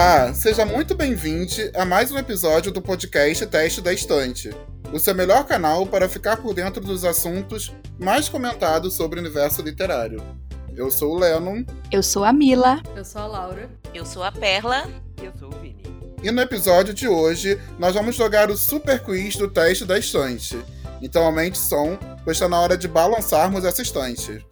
Olá, seja muito bem-vindo a mais um episódio do podcast Teste da Estante, o seu melhor canal para ficar por dentro dos assuntos mais comentados sobre o universo literário. Eu sou o Lennon. Eu sou a Mila. Eu sou a Laura. Eu sou a Perla. E eu sou o Vini. E no episódio de hoje, nós vamos jogar o super quiz do teste da estante. Então aumente som, pois está na hora de balançarmos essa estante.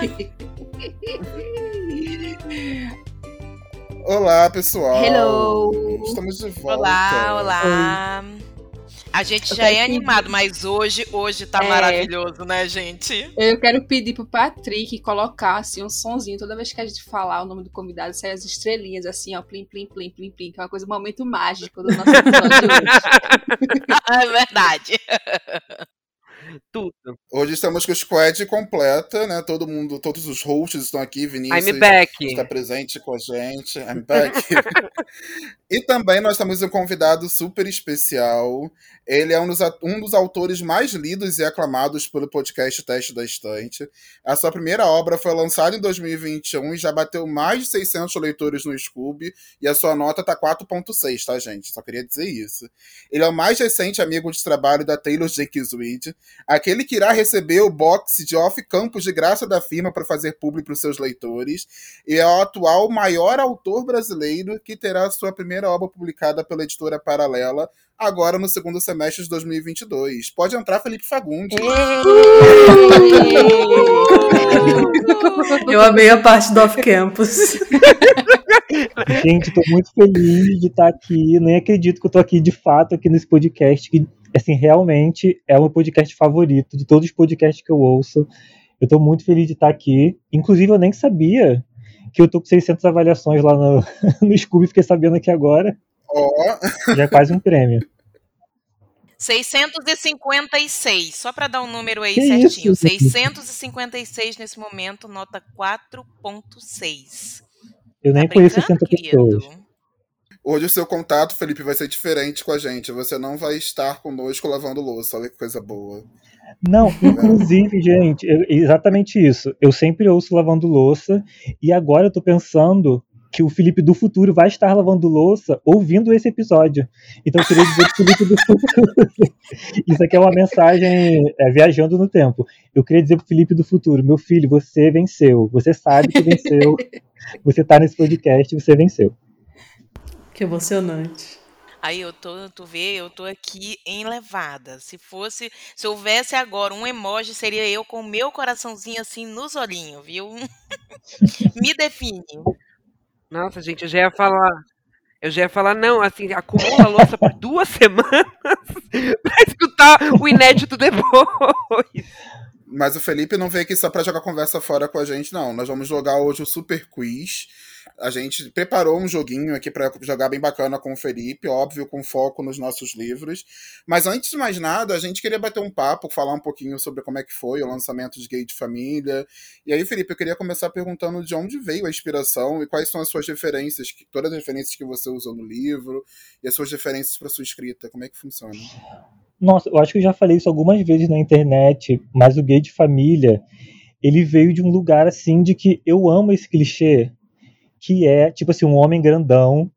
Olá, pessoal. Hello. Estamos de volta. Olá, olá. A gente Eu já é animado, mas hoje, hoje tá É. maravilhoso, né, gente? Eu quero pedir pro Patrick colocar assim um sonzinho toda vez que a gente falar o nome do convidado, sair as estrelinhas assim, ó, plim, plim, plim, plim, plim, que é uma coisa, um momento mágico do nosso episódio hoje. É verdade. Tudo. Hoje estamos com o squad completa, né? Todo mundo, todos os hosts estão aqui, Vinícius I'm back. está presente com a gente. I'm back. e também nós temos um convidado super especial. Ele é um dos, a- um dos autores mais lidos e aclamados pelo podcast Teste da Estante. A sua primeira obra foi lançada em 2021 e já bateu mais de 600 leitores no Scoob. E a sua nota tá 4.6, tá, gente? Só queria dizer isso. Ele é o mais recente amigo de trabalho da Taylor Jenkins Reid, aquele que irá receber o box de off-campus de graça da firma para fazer público para os seus leitores, e é o atual maior autor brasileiro que terá sua primeira obra publicada pela editora Paralela, agora no segundo semestre de 2022. Pode entrar, Felipe Fagundes. Eu amei a parte do off-campus. Gente, tô muito feliz de estar aqui. Nem acredito que eu tô aqui de fato aqui nesse podcast, que assim, realmente é o meu podcast favorito de todos os podcasts que eu ouço. Eu tô muito feliz de estar aqui. Inclusive, eu nem sabia que eu tô com 600 avaliações lá no, no Scooby, fiquei sabendo aqui agora. Ó, Já é quase um prêmio. 656, só pra dar um número aí Que certinho. isso? 656 nesse momento, nota 4.6. Eu nem Tá conheço brincando, 60 querido? pessoas. hoje o seu contato, Felipe, vai ser diferente com a gente. Você não vai estar conosco lavando louça. Olha que coisa boa. Não, inclusive, gente, eu- exatamente isso. Eu sempre ouço lavando louça e agora eu tô pensando que o Felipe do futuro vai estar lavando louça ouvindo esse episódio. Então eu queria dizer pro Felipe do futuro. Isso aqui é uma mensagem é, viajando no tempo. Eu queria dizer pro Felipe do futuro, meu filho, você venceu. Você sabe que venceu. Você tá nesse podcast, você venceu. Que emocionante. Aí eu tô, tu vê, eu tô aqui enlevada. Se fosse, se houvesse agora um emoji, seria eu com o meu coraçãozinho assim nos olhinhos, viu? Me define. Nossa, gente, eu já ia falar. Eu já ia falar, não, assim, acumula a louça por duas semanas pra escutar o inédito depois. Mas o Felipe não veio aqui só pra jogar conversa fora com a gente, não. Nós vamos jogar hoje o Super Quiz. A gente preparou um joguinho aqui pra jogar bem bacana com o Felipe, óbvio, com foco nos nossos livros. Mas antes de mais nada, a gente queria bater um papo, falar um pouquinho sobre como é que foi o lançamento de Gay de Família. E aí, Felipe, eu queria começar perguntando de onde veio a inspiração e quais são as suas referências, todas as referências que você usou no livro e as suas referências para sua escrita. Como é que funciona? Nossa, eu acho que eu já falei isso algumas vezes na internet, mas o gay de família, ele veio de um lugar assim de que eu amo esse clichê, que é tipo assim, um homem grandão,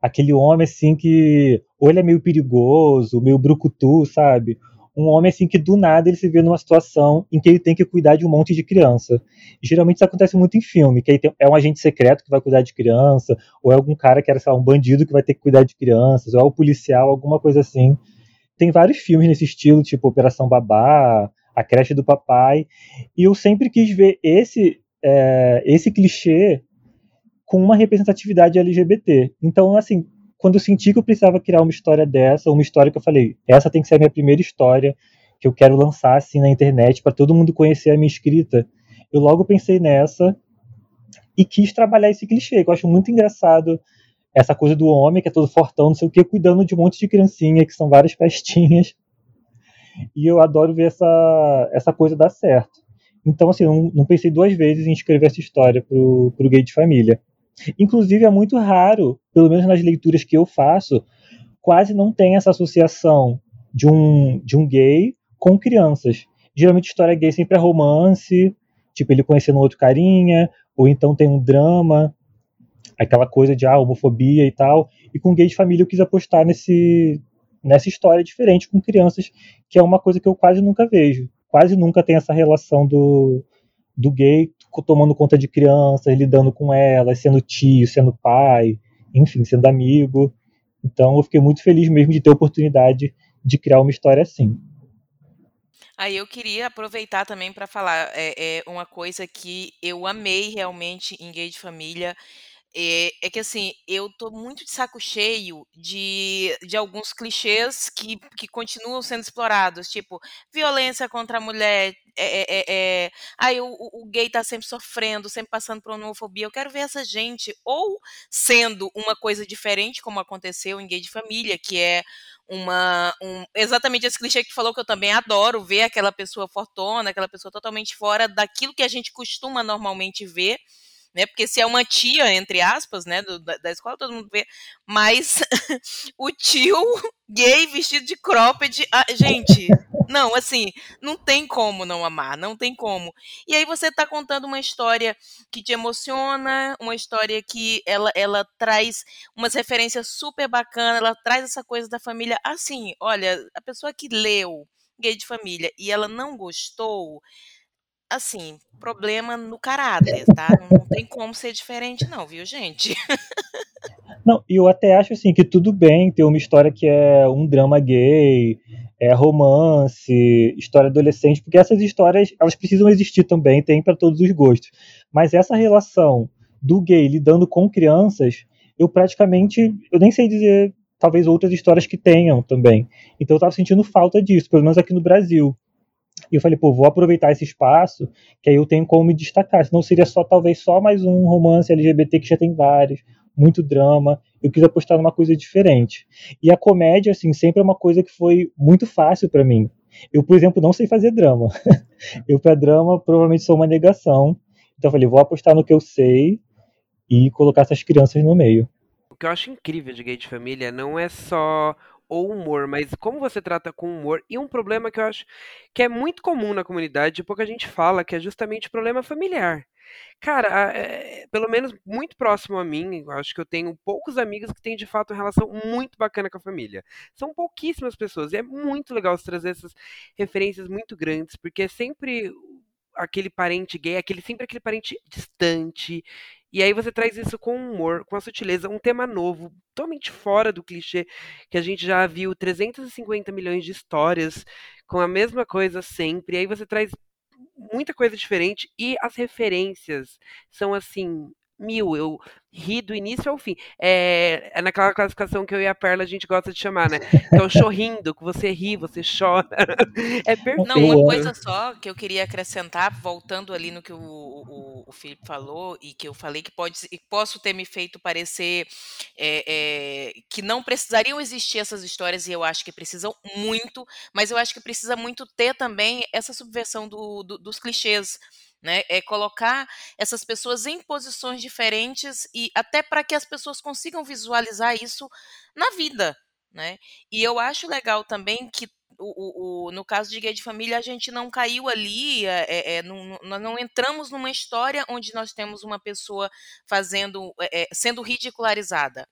aquele homem assim que ou ele é meio perigoso, meio brucutu, sabe? Um homem assim que do nada ele se vê numa situação em que ele tem que cuidar de um monte de criança. E, geralmente isso acontece muito em filme, que aí tem- é um agente secreto que vai cuidar de criança, ou é algum cara que era, sei lá, um bandido que vai ter que cuidar de crianças, ou é o policial, alguma coisa assim tem vários filmes nesse estilo, tipo Operação Babá, A Creche do Papai, e eu sempre quis ver esse é, esse clichê com uma representatividade LGBT. Então, assim, quando eu senti que eu precisava criar uma história dessa, uma história que eu falei, essa tem que ser a minha primeira história que eu quero lançar assim na internet para todo mundo conhecer a minha escrita, eu logo pensei nessa e quis trabalhar esse clichê, que eu acho muito engraçado essa coisa do homem que é todo fortão, não sei o que, cuidando de um monte de criancinha, que são várias pestinhas. E eu adoro ver essa, essa coisa dar certo. Então, assim, não, não pensei duas vezes em escrever essa história pro, pro gay de família. Inclusive, é muito raro, pelo menos nas leituras que eu faço, quase não tem essa associação de um, de um gay com crianças. Geralmente história gay sempre é romance, tipo ele conhecendo outro carinha, ou então tem um drama, aquela coisa de ah, homofobia e tal. E com gay de família eu quis apostar nesse, nessa história diferente com crianças, que é uma coisa que eu quase nunca vejo. Quase nunca tem essa relação do, do gay tomando conta de crianças, lidando com elas, sendo tio, sendo pai, enfim, sendo amigo. Então eu fiquei muito feliz mesmo de ter a oportunidade de criar uma história assim. Aí eu queria aproveitar também para falar é, é, uma coisa que eu amei realmente em Gay de Família. É, é, que assim, eu tô muito de saco cheio de, de alguns clichês que, que continuam sendo explorados, tipo, violência contra a mulher, é, é, é, aí o, o, gay tá sempre sofrendo, sempre passando por homofobia. Eu quero ver essa gente ou sendo uma coisa diferente, como aconteceu em Gay de Família, que é uma um, exatamente esse clichê que falou que eu também adoro ver aquela pessoa fortona, aquela pessoa totalmente fora daquilo que a gente costuma normalmente ver né? Porque se é uma tia, entre aspas, né, do, da, da, escola, todo mundo vê, mas o tio gay vestido de cropped, ah, gente, não, assim, não tem como não amar, não tem como. E aí você tá contando uma história que te emociona, uma história que ela, ela traz umas referências super bacanas, ela traz essa coisa da família, assim, olha, a pessoa que leu Gay de Família e ela não gostou, assim, problema no caráter, tá? Não, tem como ser diferente, não, viu, gente? Não, eu até acho assim que tudo bem ter uma história que é um drama gay, é romance, história adolescente, porque essas histórias elas precisam existir também, tem para todos os gostos. Mas essa relação do gay lidando com crianças, eu praticamente, eu nem sei dizer, talvez outras histórias que tenham também. Então eu tava sentindo falta disso, pelo menos aqui no Brasil. E eu falei, pô, vou aproveitar esse espaço, que aí eu tenho como me destacar. Senão seria só, talvez, só mais um romance LGBT que já tem vários, muito drama. Eu quis apostar numa coisa diferente. E a comédia, assim, sempre é uma coisa que foi muito fácil para mim. Eu, por exemplo, não sei fazer drama. eu, para drama, provavelmente sou uma negação. Então eu falei, vou apostar no que eu sei e colocar essas crianças no meio. O que eu acho incrível de Gay de Família não é só ou humor, mas como você trata com humor e um problema que eu acho que é muito comum na comunidade, pouca gente fala, que é justamente o problema familiar. Cara, é, pelo menos muito próximo a mim, acho que eu tenho poucos amigos que têm de fato uma relação muito bacana com a família. São pouquíssimas pessoas e é muito legal trazer essas referências muito grandes, porque é sempre aquele parente gay, aquele sempre aquele parente distante e aí você traz isso com humor, com a sutileza, um tema novo, totalmente fora do clichê, que a gente já viu 350 milhões de histórias com a mesma coisa sempre. E aí você traz muita coisa diferente e as referências são assim mil. Eu ri do início ao fim. É, é, naquela classificação que eu e a Perla a gente gosta de chamar, né? Então, chorrindo, que você ri, você chora. É perfeito. Não, uma coisa só que eu queria acrescentar, voltando ali no que o, o, o Felipe falou, e que eu falei que pode e posso ter me feito parecer é, é, que não precisariam existir essas histórias, e eu acho que precisam muito, mas eu acho que precisa muito ter também essa subversão do, do, dos clichês né? É colocar essas pessoas em posições diferentes e até para que as pessoas consigam visualizar isso na vida, né? E eu acho legal também que o, o, o, no caso de gay de família, a gente não caiu ali, é, é, não, não entramos numa história onde nós temos uma pessoa fazendo, é, é sendo ridicularizada.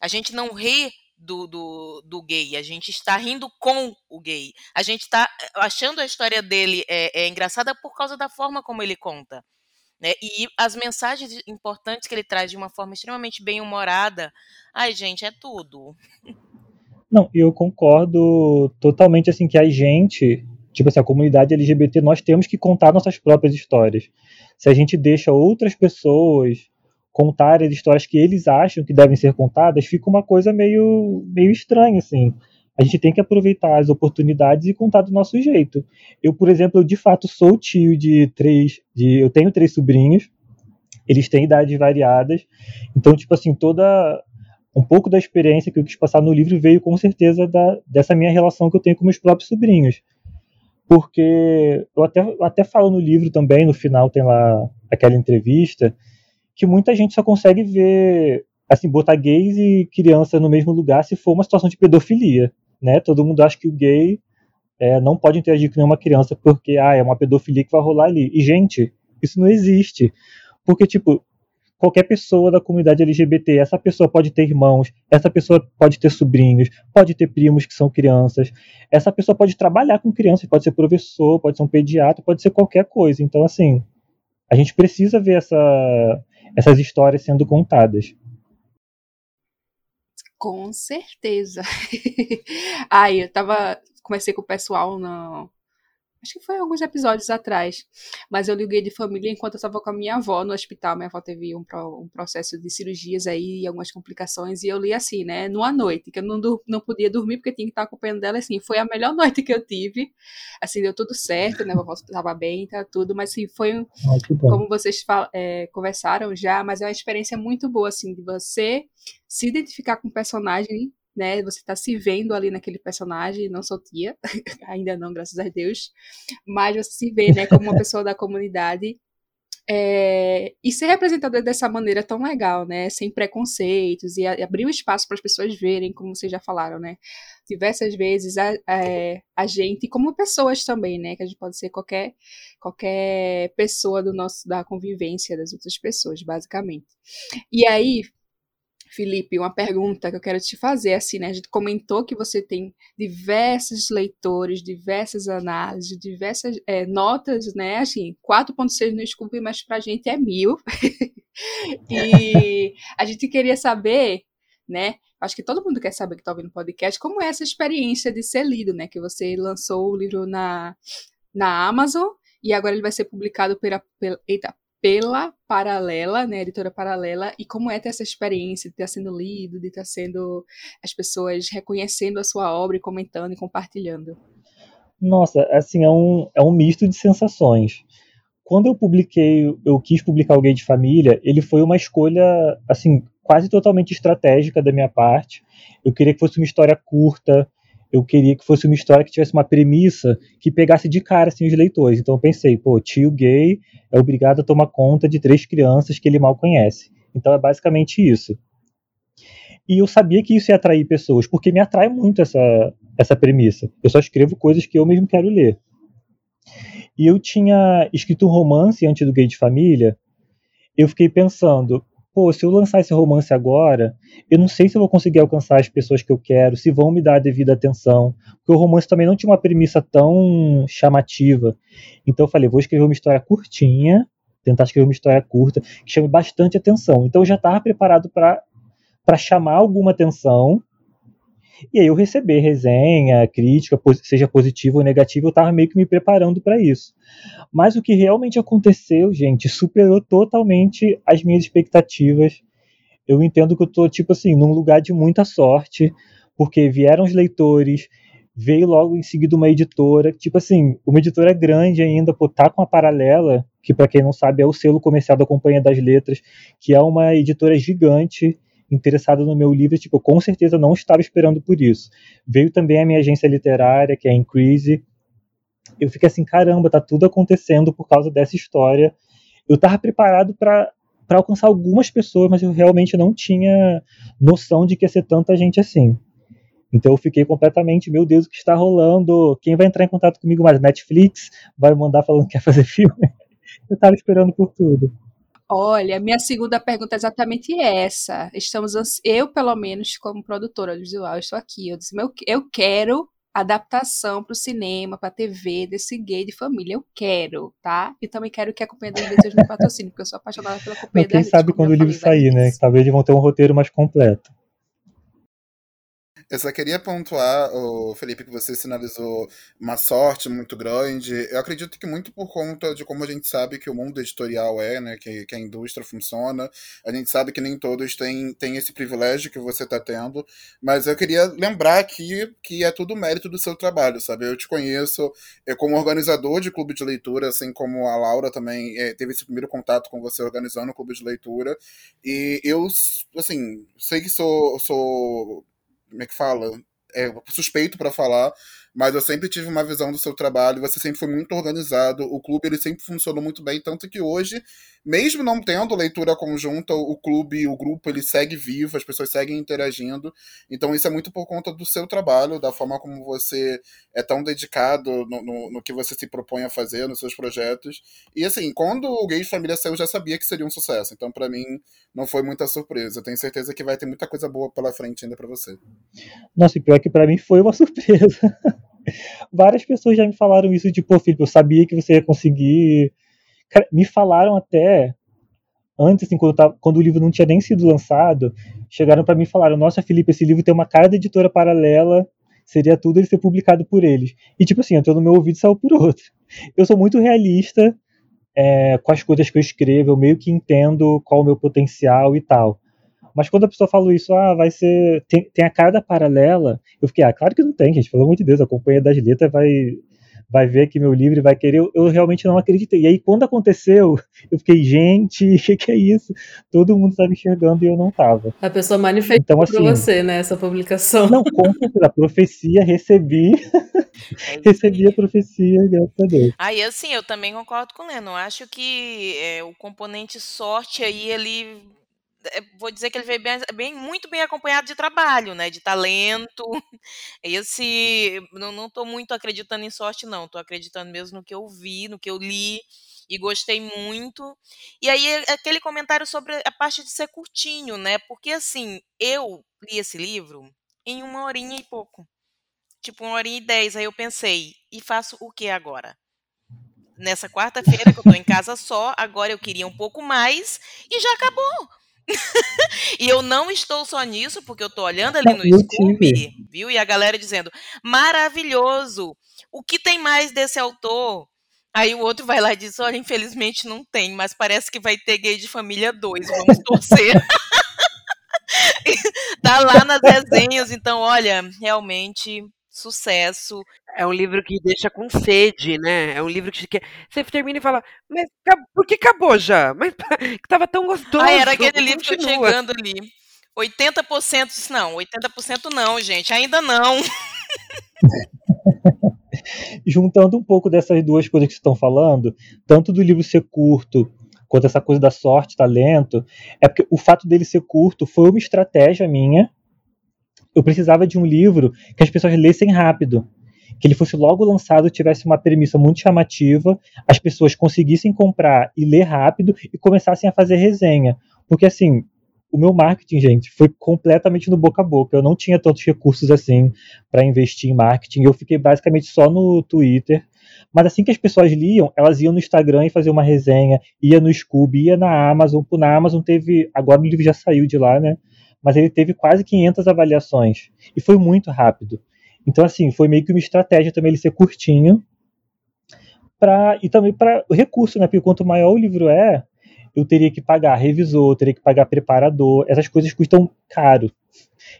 A gente não ri do, do, do, gay, a gente está rindo com o gay. A gente está eh, achando a história dele é, é, engraçada por causa da forma como ele conta. Né? E as mensagens importantes que ele traz de uma forma extremamente bem humorada. Ai, gente, é tudo. Não, eu concordo totalmente assim que a gente, tipo assim, a comunidade LGBT, nós temos que contar nossas próprias histórias. Se a gente deixa outras pessoas contar as histórias que eles acham que devem ser contadas, fica uma coisa meio, meio estranha, assim. A gente tem que aproveitar as oportunidades e contar do nosso jeito. Eu, por exemplo, eu de fato sou tio de três, de, eu tenho três sobrinhos, eles têm idades variadas, então, tipo assim, toda um pouco da experiência que eu quis passar no livro veio com certeza da, dessa minha relação que eu tenho com meus próprios sobrinhos. Porque eu até, até falo no livro também, no final tem lá aquela entrevista, que muita gente só consegue ver assim, botar gays e criança no mesmo lugar se for uma situação de pedofilia, né? Todo mundo acha que o gay é, não pode interagir com nenhuma criança porque, ah, é uma pedofilia que vai rolar ali. E, gente, isso não existe. Porque, tipo, qualquer pessoa da comunidade LGBT, essa pessoa pode ter irmãos, essa pessoa pode ter sobrinhos, pode ter primos que são crianças, essa pessoa pode trabalhar com crianças, pode ser professor, pode ser um pediatra, pode ser qualquer coisa. Então, assim, a gente precisa ver essa, essas histórias sendo contadas. Com certeza. Aí, eu tava. Comecei com o pessoal no, Acho que foi alguns episódios atrás. Mas eu liguei de família enquanto eu estava com a minha avó no hospital. Minha avó teve um, um, processo de cirurgias aí e algumas complicações. E eu li assim, né? Numa noite, que eu não, não podia dormir porque tinha que estar acompanhando dela. Assim, foi a melhor noite que eu tive. Assim, deu tudo certo, né? A avó estava bem, tá tudo. Mas assim, foi um, como vocês é, conversaram já, mas é uma experiência muito boa, assim, de você se identificar com o personagem né? Você está se vendo ali naquele personagem, não sou tia, ainda não, graças a Deus, mas você se vê, né, como uma pessoa da comunidade. É, e ser representada dessa maneira tão legal, né? Sem preconceitos e, a, e abrir o um espaço para as pessoas verem, como vocês já falaram, né? Diversas vezes a, a, a, gente, como pessoas também, né? Que a gente pode ser qualquer, qualquer pessoa do nosso da convivência das outras pessoas, basicamente. E aí, Felipe, uma pergunta que eu quero te fazer, assim, né? A gente comentou que você tem diversos leitores, diversas análises, diversas é, notas, né? Assim, 4.6 no Scoop, mas pra gente é mil. e a gente queria saber, né? Acho que todo mundo quer saber que está ouvindo o podcast, como é essa experiência de ser lido, né? Que você lançou o livro na, na Amazon e agora ele vai ser publicado pela, pela eita, pela Paralela, né, editora Paralela, e como é ter essa experiência de estar sendo lido, de estar sendo as pessoas reconhecendo a sua obra e comentando e compartilhando. Nossa, assim, é um, é um misto de sensações. Quando eu publiquei, eu quis publicar o Gay de Família, ele foi uma escolha, assim, quase totalmente estratégica da minha parte. Eu queria que fosse uma história curta, eu queria que fosse uma história que tivesse uma premissa que pegasse de cara assim, os leitores. Então eu pensei, pô, tio gay é obrigado a tomar conta de três crianças que ele mal conhece. Então é basicamente isso. E eu sabia que isso ia atrair pessoas, porque me atrai muito essa, essa premissa. Eu só escrevo coisas que eu mesmo quero ler. E eu tinha escrito um romance antes do Gay de Família. Eu fiquei pensando, pô, se eu lançar esse romance agora, eu não sei se eu vou conseguir alcançar as pessoas que eu quero, se vão me dar a devida atenção, porque o romance também não tinha uma premissa tão chamativa. Então eu falei, vou escrever uma história curtinha, tentar escrever uma história curta, que chame bastante atenção. Então eu já estava preparado para chamar alguma atenção, e aí eu receber resenha, crítica, seja positiva ou negativa, eu estava meio que me preparando para isso. Mas o que realmente aconteceu, gente, superou totalmente as minhas expectativas. Eu entendo que eu estou tipo assim, num lugar de muita sorte, porque vieram os leitores, veio logo em seguida uma editora, tipo assim, uma editora grande ainda, pô, tá com a Paralela, que para quem não sabe é o selo comercial da Companhia das Letras, que é uma editora gigante, interessada no meu livro, tipo, eu com certeza não estava esperando por isso. Veio também a minha agência literária, que é a Increase. Eu fiquei assim, caramba, tá tudo acontecendo por causa dessa história. Eu estava preparado para para alcançar algumas pessoas, mas eu realmente não tinha noção de que ia ser tanta gente assim. Então eu fiquei completamente, meu Deus, o que está rolando? Quem vai entrar em contato comigo mais? Netflix? Vai mandar falando que quer fazer filme? Eu estava esperando por tudo. Olha, minha segunda pergunta é exatamente essa. Estamos, eu, pelo menos, como produtora audiovisual, estou aqui. Eu disse, eu quero adaptação para o cinema, para a TV, desse gay de família. Eu quero, tá? E também quero que a Companhia das Letras me patrocine, porque eu sou apaixonada pela Companhia das Letras. Quem sabe quando o livro sair, né? Talvez eles vão ter um roteiro mais completo. Eu só queria pontuar, o Felipe, que você sinalizou uma sorte muito grande. Eu acredito que muito por conta de como a gente sabe que o mundo editorial é, né? Que, que a indústria funciona. A gente sabe que nem todos têm, têm esse privilégio que você está tendo. Mas eu queria lembrar aqui que é tudo mérito do seu trabalho, sabe? Eu te conheço é, como organizador de clube de leitura, assim como a Laura também é, teve esse primeiro contato com você organizando o clube de leitura. E eu, assim, sei que sou. sou como é que fala? É, suspeito para falar, mas eu sempre tive uma visão do seu trabalho, você sempre foi muito organizado, o clube ele sempre funcionou muito bem, tanto que hoje, mesmo não tendo leitura conjunta, o clube, o grupo, ele segue vivo, as pessoas seguem interagindo, então isso é muito por conta do seu trabalho, da forma como você é tão dedicado no, no, no que você se propõe a fazer, nos seus projetos, e assim, quando o Gay de Família saiu, eu já sabia que seria um sucesso, então para mim não foi muita surpresa, eu tenho certeza que vai ter muita coisa boa pela frente ainda para você. Nossa, e pior que para mim foi uma surpresa. Várias pessoas já me falaram isso, tipo, Felipe, eu sabia que você ia conseguir. Cara, me falaram até antes, assim, quando, tava, quando, o livro não tinha nem sido lançado, chegaram para mim e falaram: Nossa, Felipe, esse livro tem uma cara de editora paralela, seria tudo ele ser publicado por eles. E, tipo assim, entrou no meu ouvido e saiu por outro. Eu sou muito realista é, com as coisas que eu escrevo, eu meio que entendo qual o meu potencial e tal. Mas quando a pessoa falou isso, ah, vai ser. Tem, tem a cara da paralela, eu fiquei, ah, claro que não tem, gente, pelo amor de Deus, a Companhia das Letras vai, vai ver que meu livro vai querer. Eu, eu, realmente não acreditei. E aí, quando aconteceu, eu fiquei, gente, o que, que, é isso? Todo mundo estava enxergando e eu não estava. A pessoa manifestou então, assim, pra você, né, essa publicação. Não, com certeza, a profecia, recebi. É recebi a profecia, graças a Deus. Aí, assim, eu também concordo com o Leno. Acho que é, o componente sorte aí, ele vou dizer que ele veio bem, bem, muito bem acompanhado de trabalho, né, de talento. Esse, não estou muito acreditando em sorte, não. Estou acreditando mesmo no que eu vi, no que eu li e gostei muito. E aí aquele comentário sobre a parte de ser curtinho, né? Porque assim, eu li esse livro em uma horinha e pouco. Tipo, uma horinha e dez. Aí eu pensei, e faço o que agora? Nessa quarta-feira, que eu tô em casa só, agora eu queria um pouco mais e já acabou. e eu não estou só nisso, porque eu estou olhando ali no Scooby, viu? E a galera dizendo, maravilhoso! O que tem mais desse autor? Aí o outro vai lá e diz, olha, infelizmente não tem, mas parece que vai ter Gay de Família 2, vamos torcer. tá lá nas resenhas, então, olha, realmente sucesso. É um livro que deixa com sede, né? É um livro que você termina e fala, mas por que acabou já? Mas que tava tão gostoso. Ah, era aquele livro que eu chegando ali. 80% não, 80% não, gente, ainda não. Juntando um pouco dessas duas coisas que estão falando, tanto do livro ser curto quanto essa coisa da sorte, talento, é porque o fato dele ser curto foi uma estratégia minha eu precisava de um livro que as pessoas lessem rápido, que ele fosse logo lançado, tivesse uma premissa muito chamativa, as pessoas conseguissem comprar e ler rápido e começassem a fazer resenha. Porque assim, o meu marketing, gente, foi completamente no boca a boca. Eu não tinha tantos recursos assim para investir em marketing. Eu fiquei basicamente só no Twitter. Mas assim que as pessoas liam, elas iam no Instagram e faziam uma resenha, ia no Scooby, ia na Amazon. Na Amazon teve, agora o livro já saiu de lá, né? Mas ele teve quase 500 avaliações e foi muito rápido. Então, assim, foi meio que uma estratégia também ele ser curtinho pra, e também para o recurso, né? Porque quanto maior o livro é, eu teria que pagar revisor, teria que pagar preparador, essas coisas custam caro.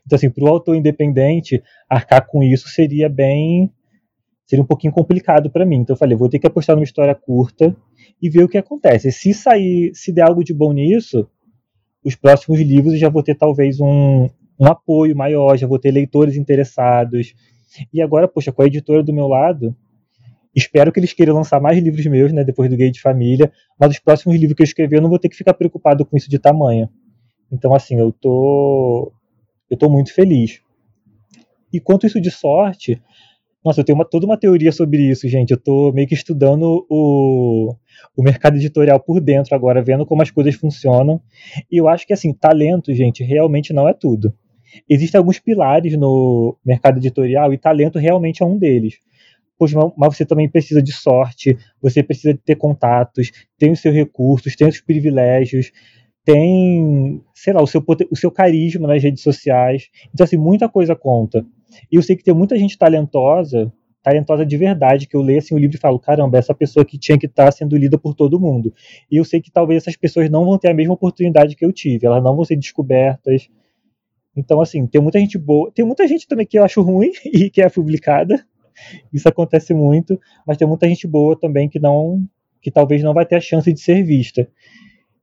Então, assim, para o autor independente, arcar com isso seria bem. seria um pouquinho complicado para mim. Então, eu falei, vou ter que apostar numa história curta e ver o que acontece. Se sair, se der algo de bom nisso, os próximos livros eu já vou ter talvez um, um apoio maior, já vou ter leitores interessados. E agora, poxa, com a editora do meu lado, espero que eles queiram lançar mais livros meus, né, depois do Gay de Família, mas os próximos livros que eu escrever eu não vou ter que ficar preocupado com isso de tamanho. Então, assim, eu tô eu tô muito feliz. E quanto isso de sorte, nossa, eu tenho uma, toda uma teoria sobre isso, gente. Eu tô meio que estudando o, o mercado editorial por dentro agora, vendo como as coisas funcionam. E eu acho que, assim, talento, gente, realmente não é tudo. Existem alguns pilares no mercado editorial e talento realmente é um deles. Pois, mas você também precisa de sorte, você precisa ter contatos, tem os seus recursos, tem os privilégios, tem, sei lá, o seu, o seu carisma nas redes sociais. Então, assim, muita coisa conta. E eu sei que tem muita gente talentosa, talentosa de verdade, que eu leio assim, o livro e falo, caramba, essa pessoa que tinha que estar tá sendo lida por todo mundo. E eu sei que talvez essas pessoas não vão ter a mesma oportunidade que eu tive, elas não vão ser descobertas. Então, assim, tem muita gente boa, tem muita gente também que eu acho ruim e que é publicada. Isso acontece muito, mas tem muita gente boa também que não que talvez não vai ter a chance de ser vista.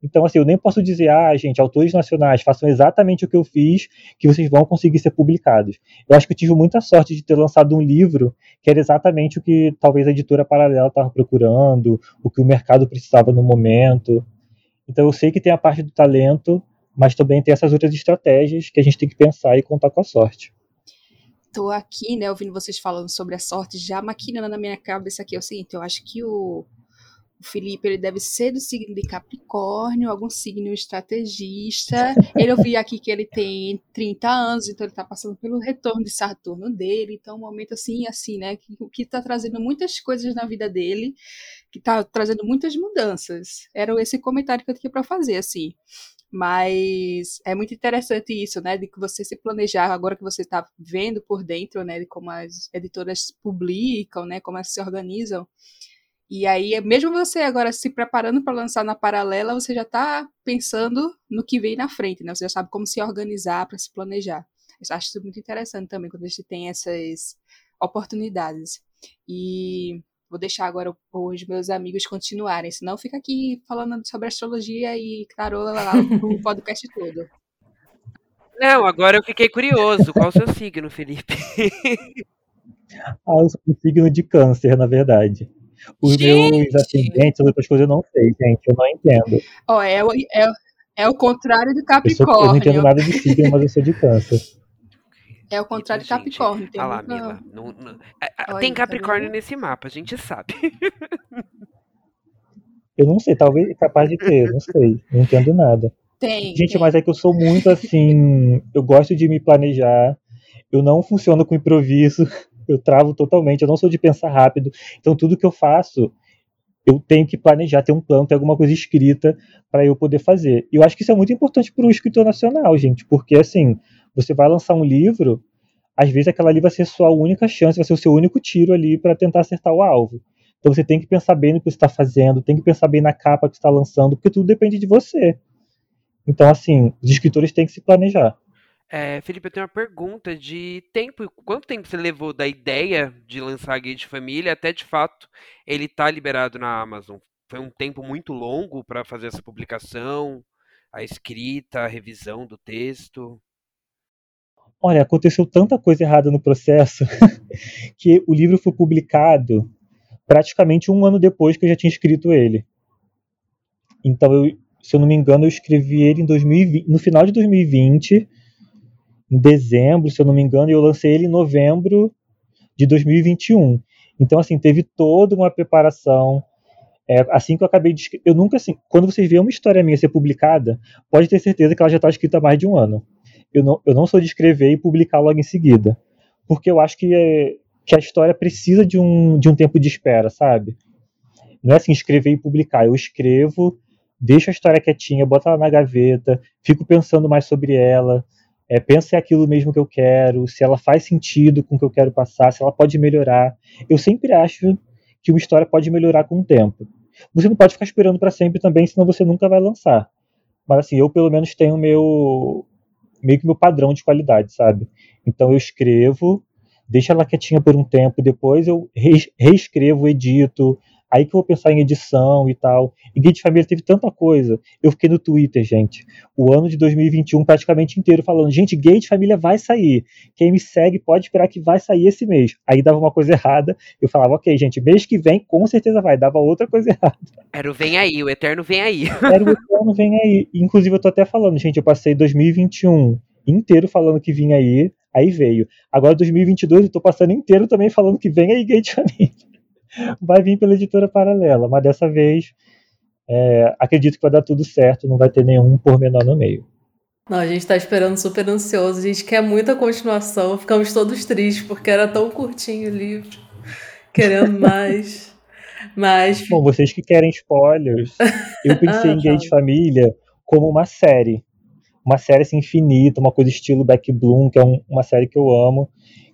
Então, assim, eu nem posso dizer, ah, gente, autores nacionais, façam exatamente o que eu fiz, que vocês vão conseguir ser publicados. Eu acho que eu tive muita sorte de ter lançado um livro que era exatamente o que talvez a editora paralela estava procurando, o que o mercado precisava no momento. Então, eu sei que tem a parte do talento, mas também tem essas outras estratégias que a gente tem que pensar e contar com a sorte. Tô aqui, né, ouvindo vocês falando sobre a sorte, já maquinando na minha cabeça aqui é o seguinte, eu acho que o o Felipe ele deve ser do signo de Capricórnio, algum signo estrategista. Ele eu vi aqui que ele tem 30 anos, então ele está passando pelo retorno de Saturno dele. Então, um momento assim, assim, né? Que está trazendo muitas coisas na vida dele, que está trazendo muitas mudanças. Era esse comentário que eu tinha para fazer, assim. Mas é muito interessante isso, né? De que você se planejar, agora que você está vendo por dentro, né? De como as editoras publicam, né? Como elas se organizam e aí, mesmo você agora se preparando para lançar na paralela, você já está pensando no que vem na frente, né? Você já sabe como se organizar para se planejar. Eu acho isso muito interessante também quando a gente tem essas oportunidades. E vou deixar agora os meus amigos continuarem, senão fica aqui falando sobre astrologia e tarola lá o podcast todo. Não, agora eu fiquei curioso. Qual o seu signo, Felipe? ah, eu sou um signo de câncer, na verdade. Os gente. meus ascendentes, outras coisas eu não sei, gente. Eu não entendo. Ó, oh, é, é, é o contrário de Capricórnio. Eu, sou, eu não entendo nada de signo, mas eu sou de câncer. É o contrário de Capricórnio. Tem lá, Mila. Não, não, é, tem tá Capricórnio tá nesse mapa, a gente sabe. Eu não sei, talvez capaz de ter, não sei. Não entendo nada. Tem. Gente, tem. mas é que eu sou muito assim. Eu gosto de me planejar. Eu não funciono com improviso eu travo totalmente, eu não sou de pensar rápido. Então tudo que eu faço, eu tenho que planejar, ter um plano, ter alguma coisa escrita para eu poder fazer. E eu acho que isso é muito importante para o escritor nacional, gente, porque assim, você vai lançar um livro, às vezes aquela ali vai ser sua única chance, vai ser o seu único tiro ali para tentar acertar o alvo. Então você tem que pensar bem no que você está fazendo, tem que pensar bem na capa que está lançando, porque tudo depende de você. Então, assim, os escritores têm que se planejar. É, Felipe, eu tenho uma pergunta de tempo. Quanto tempo você levou da ideia de lançar a Guia de Família até de fato ele estar tá liberado na Amazon? Foi um tempo muito longo para fazer essa publicação, a escrita, a revisão do texto? Olha, aconteceu tanta coisa errada no processo que o livro foi publicado praticamente um ano depois que eu já tinha escrito ele. Então, eu, se eu não me engano, eu escrevi ele em 2020, no final de 2020 em dezembro, se eu não me engano, e eu lancei ele em novembro de 2021. Então, assim, teve toda uma preparação. É, assim que eu acabei de eu nunca assim, quando vocês veem uma história minha ser publicada, pode ter certeza que ela já está escrita há mais de um ano. Eu não, eu não sou de escrever e publicar logo em seguida, porque eu acho que, é, que a história precisa de um, de um tempo de espera, sabe? Não é assim escrever e publicar. Eu escrevo, deixo a história quietinha, boto ela na gaveta, fico pensando mais sobre ela, é, penso se é aquilo mesmo que eu quero, se ela faz sentido com o que eu quero passar, se ela pode melhorar. Eu sempre acho que uma história pode melhorar com o tempo. Você não pode ficar esperando para sempre também, senão você nunca vai lançar. Mas assim, eu pelo menos tenho meu meio que meu padrão de qualidade, sabe? Então eu escrevo, deixo ela quietinha por um tempo, depois eu reescrevo, edito, Aí que eu vou pensar em edição e tal. E Guia de Família teve tanta coisa. Eu fiquei no Twitter, gente, o ano de 2021 praticamente inteiro falando: gente, Guia de Família vai sair. Quem me segue pode esperar que vai sair esse mês. Aí dava uma coisa errada. Eu falava: ok, gente, mês que vem com certeza vai. Dava outra coisa errada. Era o vem aí, o eterno vem aí. Era o eterno vem aí. Inclusive, eu tô até falando, gente, eu passei 2021 inteiro falando que vinha aí. Aí veio. Agora, 2022, eu tô passando inteiro também falando que vem aí Gay de Família vai vir pela editora paralela, mas dessa vez é, acredito que vai dar tudo certo, não vai ter nenhum pormenor no meio. Não, a gente está esperando super ansioso, a gente quer muita continuação, ficamos todos tristes porque era tão curtinho o livro, querendo mais. Mas. Bom, vocês que querem spoilers, eu pensei ah, em Gay de Família como uma série. Uma série assim, infinita, uma coisa estilo Back Bloom, que é um, uma série que eu amo,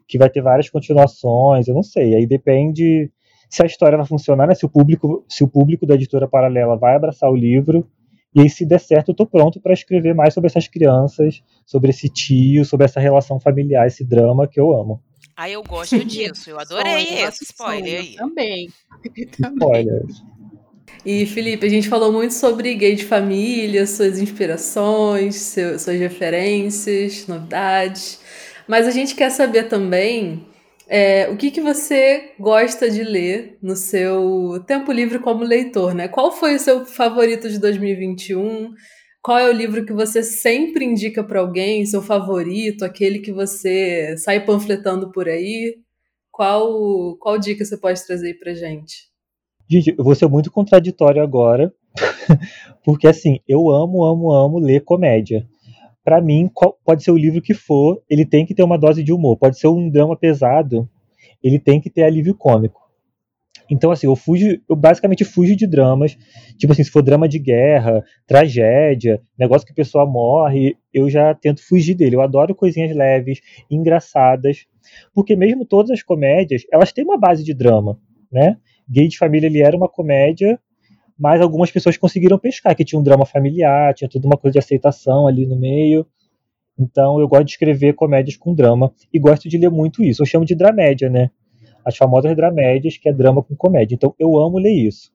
que vai ter várias continuações, eu não sei. Aí depende se a história vai funcionar, né? Se o público, se o público da editora paralela vai abraçar o livro. E aí, se der certo, eu tô pronto para escrever mais sobre essas crianças, sobre esse tio, sobre essa relação familiar, esse drama que eu amo. Ah, eu gosto disso. Eu adorei esse spoiler aí. Também. Spoilers. E Felipe, a gente falou muito sobre gay de família, suas inspirações, seu, suas referências, novidades. Mas a gente quer saber também é, o que, que você gosta de ler no seu tempo livre como leitor, né? Qual foi o seu favorito de 2021? Qual é o livro que você sempre indica para alguém, seu favorito, aquele que você sai panfletando por aí? Qual, qual dica você pode trazer para gente? Gente, eu vou ser muito contraditório agora, porque assim, eu amo, amo, amo ler comédia. Para mim, pode ser o livro que for, ele tem que ter uma dose de humor. Pode ser um drama pesado, ele tem que ter alívio cômico. Então, assim, eu fujo, eu basicamente fujo de dramas. Tipo assim, se for drama de guerra, tragédia, negócio que a pessoa morre, eu já tento fugir dele. Eu adoro coisinhas leves, engraçadas. Porque mesmo todas as comédias, elas têm uma base de drama, né? Gay de Família ele era uma comédia, mas algumas pessoas conseguiram pescar, que tinha um drama familiar, tinha tudo uma coisa de aceitação ali no meio. Então eu gosto de escrever comédias com drama e gosto de ler muito isso. Eu chamo de dramédia, né? As famosas dramédias, que é drama com comédia. Então eu amo ler isso.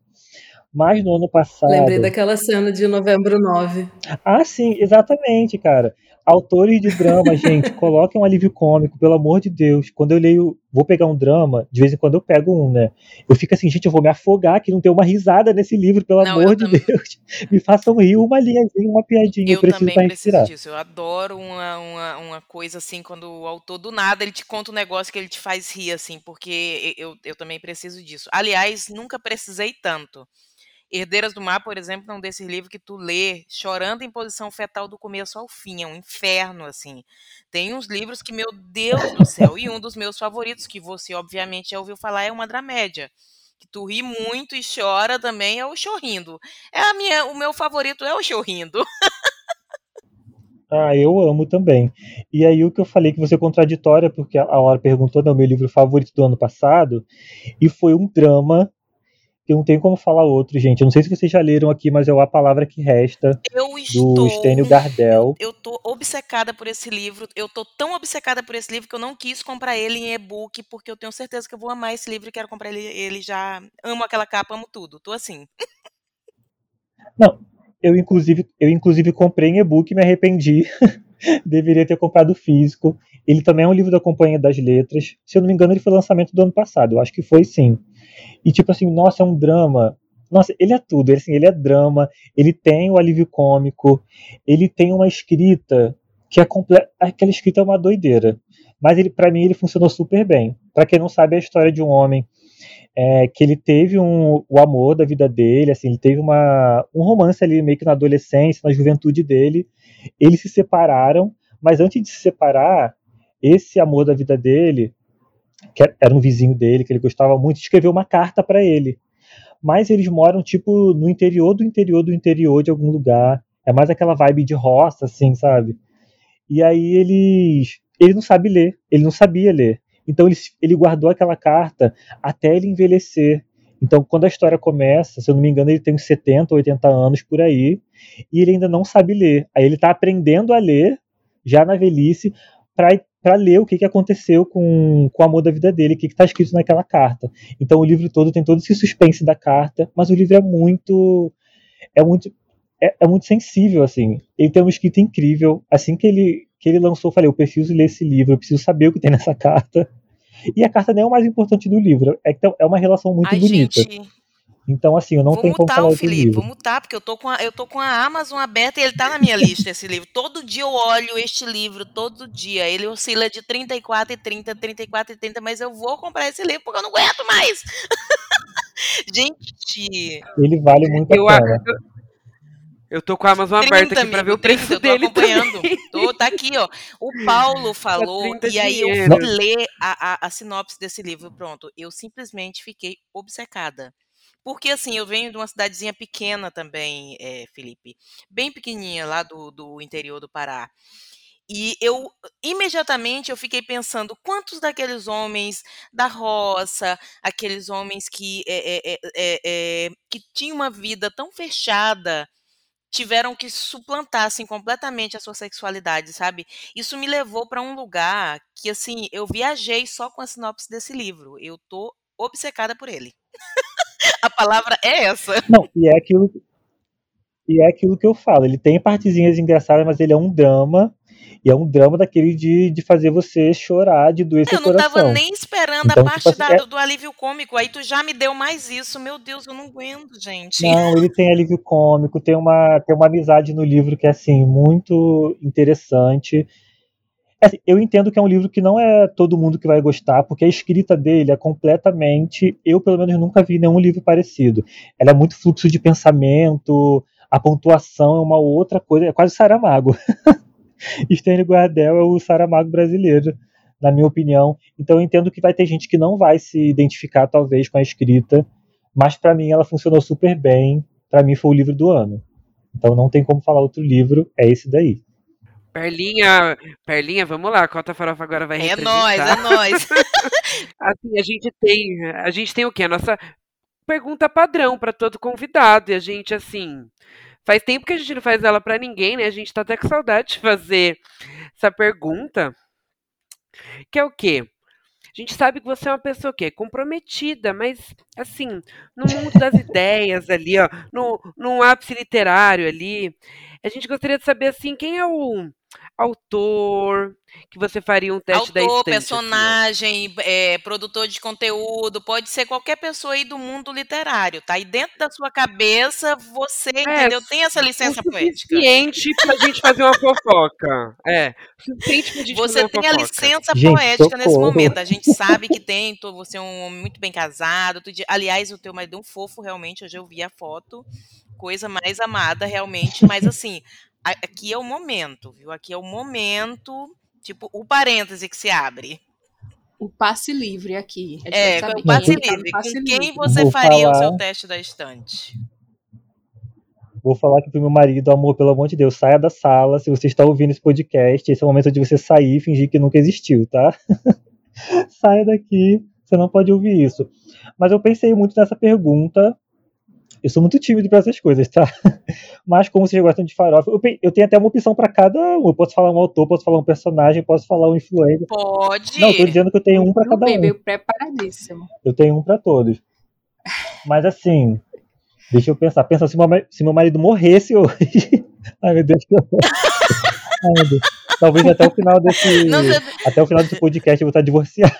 Mas no ano passado. Lembrei daquela cena de novembro 9. Ah, sim, exatamente, cara. Autores de drama, gente, coloquem um alívio cômico, pelo amor de Deus. Quando eu leio, vou pegar um drama, de vez em quando eu pego um, né? Eu fico assim, gente, eu vou me afogar que não tem uma risada nesse livro, pelo não, amor de. Deus. Me façam rir uma linhazinha, uma piadinha. Eu, eu preciso também preciso disso. Eu adoro uma, uma, uma coisa assim, quando o autor do nada ele te conta um negócio que ele te faz rir, assim, porque eu, eu também preciso disso. Aliás, nunca precisei tanto. Herdeiras do Mar, por exemplo, é um desses livros que tu lê chorando em posição fetal do começo ao fim, é um inferno, assim. Tem uns livros que, meu Deus do céu, e um dos meus favoritos, que você obviamente já ouviu falar, é uma dramédia. Que tu ri muito e chora também, é o Chorrindo. É a minha, o meu favorito é o Chorrindo. Ah, eu amo também. E aí o que eu falei que você é contraditória, porque a hora perguntou, não, meu livro favorito do ano passado, e foi um drama eu não tenho como falar outro, gente. Eu não sei se vocês já leram aqui, mas é o A Palavra Que Resta, eu estou, do Stênio Gardel. Eu tô obcecada por esse livro. Eu tô tão obcecada por esse livro que eu não quis comprar ele em e-book, porque eu tenho certeza que eu vou amar esse livro e quero comprar ele, ele já. Amo aquela capa, amo tudo. Tô assim. Não, eu inclusive, eu inclusive comprei em e-book e me arrependi. Deveria ter comprado físico. Ele também é um livro da Companhia das Letras. Se eu não me engano, ele foi lançamento do ano passado. Eu acho que foi sim. E tipo assim, nossa, é um drama. Nossa, ele é tudo. Ele, assim, ele é drama, ele tem o alívio cômico, ele tem uma escrita que é completa. Aquela escrita é uma doideira. Mas ele, para mim, ele funcionou super bem. Para quem não sabe, é a história de um homem é, que ele teve um, o amor da vida dele, assim, ele teve uma, um romance ali meio que na adolescência, na juventude dele. Eles se separaram, mas antes de se separar, esse amor da vida dele que era um vizinho dele, que ele gostava muito, escreveu uma carta para ele. Mas eles moram, tipo, no interior do interior do interior de algum lugar. É mais aquela vibe de roça, assim, sabe? E aí eles. Ele não sabe ler, ele não sabia ler. Então ele, ele guardou aquela carta até ele envelhecer. Então, quando a história começa, se eu não me engano, ele tem uns 70, 80 anos por aí, e ele ainda não sabe ler. Aí ele está aprendendo a ler, já na velhice, para para ler o que, que aconteceu com, com o amor da vida dele, o que está escrito naquela carta. Então o livro todo tem todo esse suspense da carta, mas o livro é muito é muito é, é, muito sensível assim. Ele tem uma escrita incrível. Assim que ele que ele lançou, eu falei, eu preciso ler esse livro, eu preciso saber o que tem nessa carta. E a carta nem é o mais importante do livro, é que é uma relação muito Ai, bonita. Gente, então, assim, eu não vou tenho como falar o Felipe, livro. Vou mutar, porque eu tô, com a, eu tô com a Amazon aberta e ele tá na minha lista, esse livro. Todo dia eu olho este livro, todo dia. Ele oscila de 34 e 30, 34 e 30, mas eu vou comprar esse livro porque eu não aguento mais. Gente. Ele vale muito eu, a pena. Eu tô com a Amazon aberta aqui pra ver o preço 30, eu tô dele. acompanhando. Tô, tá aqui, ó. O Paulo falou, e aí dinheiro. eu fui ler a, a, a sinopse desse livro. Pronto, eu simplesmente fiquei obcecada. Porque, assim, eu venho de uma cidadezinha pequena também, é, Felipe, bem pequenininha, lá do, do interior do Pará. E eu imediatamente eu fiquei pensando quantos daqueles homens da roça, aqueles homens que é, é, é, que tinham uma vida tão fechada, tiveram que suplantar assim, completamente a sua sexualidade, sabe? Isso me levou para um lugar que assim eu viajei só com a sinopse desse livro. Eu tô obcecada por ele. A palavra é essa. Não, e é aquilo. E é aquilo que eu falo. Ele tem partezinhas engraçadas, mas ele é um drama. E é um drama daquele de, de fazer você chorar, de doer seu Eu não coração. tava nem esperando Então, a tipo parte assim, da- é- do, do alívio cômico. Aí tu já me deu mais isso. Meu Deus, eu não aguento, gente. Não, ele tem alívio cômico, tem uma, tem uma amizade no livro que é assim, muito interessante. Assim, eu entendo que é um livro que não é todo mundo que vai gostar, porque a escrita dele é completamente. Eu, pelo menos, nunca vi nenhum livro parecido. Ela é muito fluxo de pensamento, a pontuação é uma outra coisa, é quase Saramago. Stanley Guardel é o Saramago brasileiro, na minha opinião. Então eu entendo que vai ter gente que não vai se identificar, talvez, com a escrita, mas para mim ela funcionou super bem. Para mim foi o livro do ano. Então não tem como falar outro livro, é esse daí. Perlinha, Perlinha, vamos lá, a Cota Farofa agora vai É nóis, representar. é nóis. Assim, a gente tem, a gente tem o quê? A nossa pergunta padrão para todo convidado. E a gente, assim, faz tempo que a gente não faz ela para ninguém, né? A gente tá até com saudade de fazer essa pergunta. Que é o quê? A gente sabe que você é uma pessoa que é comprometida, mas assim, no mundo das ideias ali, ó, no, no ápice literário ali, a gente gostaria de saber assim, quem é o autor que você faria um teste da Autor, estante, assim, ó? personagem, é, produtor de conteúdo, pode ser qualquer pessoa aí do mundo literário, tá? E dentro da sua cabeça, você, entendeu? Tem essa licença o poética. suficiente pra gente fazer uma fofoca. É, o suficiente pra gente fazer Você uma tem a fofoca. licença Gente, poética nesse momento. A gente sabe que tem, tô- você é um homem muito bem casado. tu Aliás, o teu marido é um fofo, realmente. Hoje eu vi a foto. Coisa mais amada, realmente. Mas assim, aqui é o momento, viu? Aqui é o momento. Tipo, o parêntese que se abre. O passe livre aqui. É, saber o passe tá livre. passe Com quem você Vou faria o falar- seu teste da estante? Vou falar aqui pro meu marido, amor, pelo amor de Deus, saia da sala. Se você está ouvindo esse podcast, esse é o momento de você sair e fingir que nunca existiu, tá? saia daqui, você não pode ouvir isso. Mas eu pensei muito nessa pergunta. Eu sou muito tímido para essas coisas, tá? Mas como vocês gostam de farofa, eu, tenho até uma opção para cada um. Eu posso falar um autor, posso falar um personagem, posso falar um influencer. Pode. Não, eu tô dizendo que eu tenho um para cada um. preparadíssimo. Eu tenho um pra todos. Mas assim, deixa eu pensar. Pensa se meu, se meu marido morresse hoje. Ai, meu Deus. Ai, meu Deus. Talvez até o final desse. Não, você- Até o final desse podcast eu vou estar divorciado.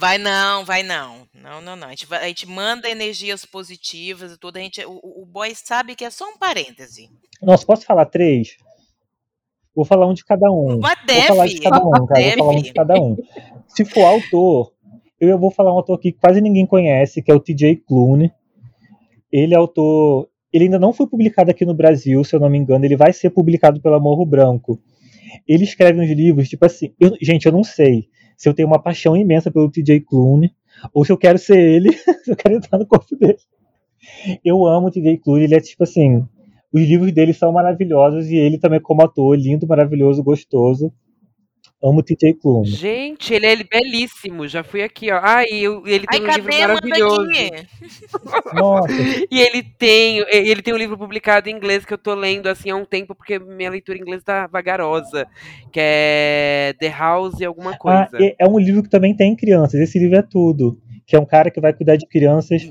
Vai não, vai não. Não, não, não. A gente, vai- a gente manda energias positivas e tudo. A gente, o, o o boy sabe que é só um parêntese. Nossa, posso falar três? Vou falar um de cada um. Mas Vou falar de deve. cada um, cara. Vou falar um de Deve. cada um. Se for autor, eu vou falar um autor que quase ninguém conhece, que é o TJ Klune. Ele é autor. Ele ainda não foi publicado aqui no Brasil, se eu não me engano. Ele vai ser publicado pela Morro Branco. Ele escreve uns livros, tipo assim. eu- gente, eu não sei se eu tenho uma paixão imensa pelo TJ Klune, ou se eu quero ser ele, se eu quero entrar no corpo dele. Eu amo o TJ Klune, ele é tipo assim. Os livros dele são maravilhosos e ele também, como ator, lindo, maravilhoso, gostoso. Amo TJ Klune. Gente, ele é belíssimo. Já fui aqui, ó. Ai, eu- ele Ai, tem um livro maravilhoso. Nossa, E ele tem, ele tem um livro publicado em inglês que eu tô lendo assim há um tempo, porque minha leitura em inglês tá vagarosa. Que é The House e alguma ah, coisa. é, é um livro que também tem crianças. Esse livro é tudo. Que é um cara que vai cuidar de crianças,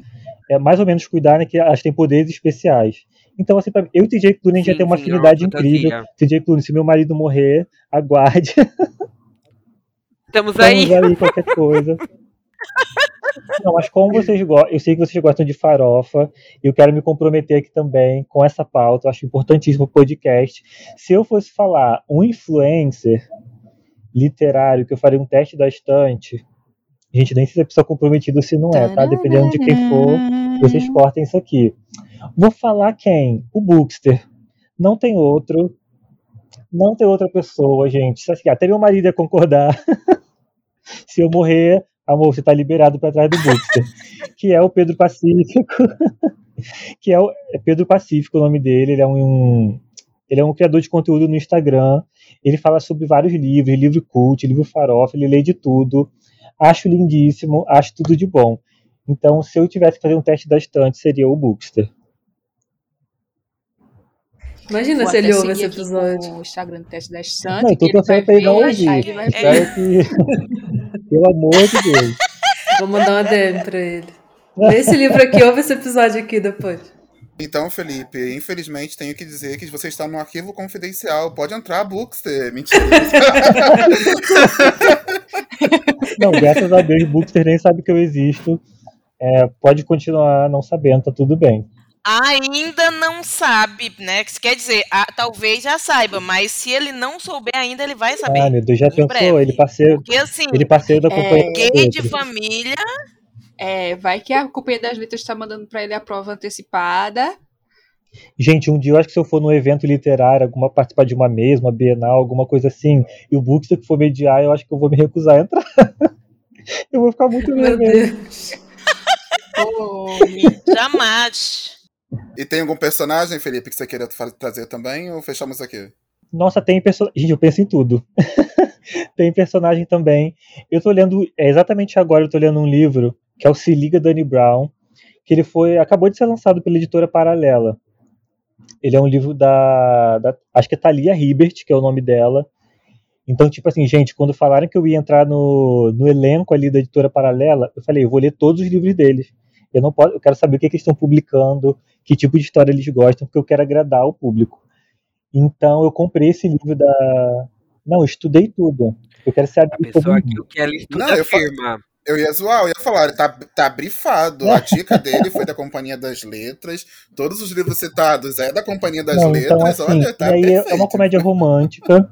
é mais ou menos cuidar, né? Que elas têm poderes especiais. Então, assim, pra mim, eu e TJ a gente já tem uma é afinidade uma incrível. TJ Klune, se meu marido morrer, aguarde. Estamos Estamos aí. aí, qualquer coisa. Não, mas como vocês gostam, eu sei que vocês gostam de farofa, eu quero me comprometer aqui também com essa pauta, eu acho importantíssimo o podcast. Se eu fosse falar um influencer literário que eu faria um teste da estante, gente, nem se é pessoa comprometida se não é, tá? Dependendo de quem for, vocês cortem isso aqui. Vou falar quem? O Bookster. Não tem outro. Não tem outra pessoa, gente. Até meu marido ia concordar. Se eu morrer, amor, você tá liberado para trás do Bookster. que é o Pedro Pacífico. que é o é Pedro Pacífico o nome dele. Ele é um, ele é um criador de conteúdo no Instagram. Ele fala sobre vários livros, livro cult, livro farofa, ele lê de tudo. Acho lindíssimo, acho tudo de bom. Então, se eu tivesse que fazer um teste da estante, seria o Bookster. Imagina Vou se ele ouve esse episódio. O Instagram do Teste da Não, Estante. eu tô que ele vai torcendo pra ele não ver, ouvir. aí ele vai ver. Que. Pelo amor de Deus. Vou mandar uma DM pra ele. Lê esse livro aqui, ouve esse episódio aqui depois. Então, Felipe, infelizmente tenho que dizer que você está no arquivo confidencial. Pode entrar, Bookster. Mentira. Não, graças a Deus, Bookster nem sabe que eu existo. É, pode continuar não sabendo, tá tudo bem. Ainda não sabe, né? Quer dizer, ah, talvez já saiba, mas se ele não souber ainda, ele vai saber. Ah, meu Deus, já pensou? breve. Ele parceiro, Porque assim, ele parceiro da É, companhia. gay das de família. É, vai que a Companhia das Letras está mandando para ele a prova antecipada. Gente, um dia eu acho que se eu for num evento literário, alguma participar de uma mesa, uma bienal, alguma coisa assim, e o Bookster que for mediar, eu acho que eu vou me recusar a entrar. eu vou ficar muito. Deus. Homem. Jamais. E tem algum personagem, Felipe, que você queira fa- trazer também? Ou fechamos aqui? Nossa, tem personagem. Gente, eu penso em tudo. tem personagem também. Eu tô lendo, é, exatamente agora eu tô lendo um livro que é o Se Liga Danny Brown, que ele foi, acabou de ser lançado pela editora Paralela. Ele é um livro da, da acho que é Thalia Hibbert, que é o nome dela. Então, tipo assim, gente, quando falaram que eu ia entrar no, no elenco ali da editora Paralela, eu falei, eu vou ler todos os livros deles. Eu não posso, eu quero saber o que, que eles estão publicando, que tipo de história eles gostam, porque eu quero agradar o público. Então eu comprei esse livro da. Não, eu estudei tudo. Eu quero ser A pessoa que mundo. o que ela estuda Não, eu fa- afirma. Eu ia zoar, eu ia falar, tá, tá brifado. A dica dele foi da Companhia das Letras. Todos os livros citados é da Companhia das Não, Letras. então assim, Olha, tá e aí é- uma comédia romântica.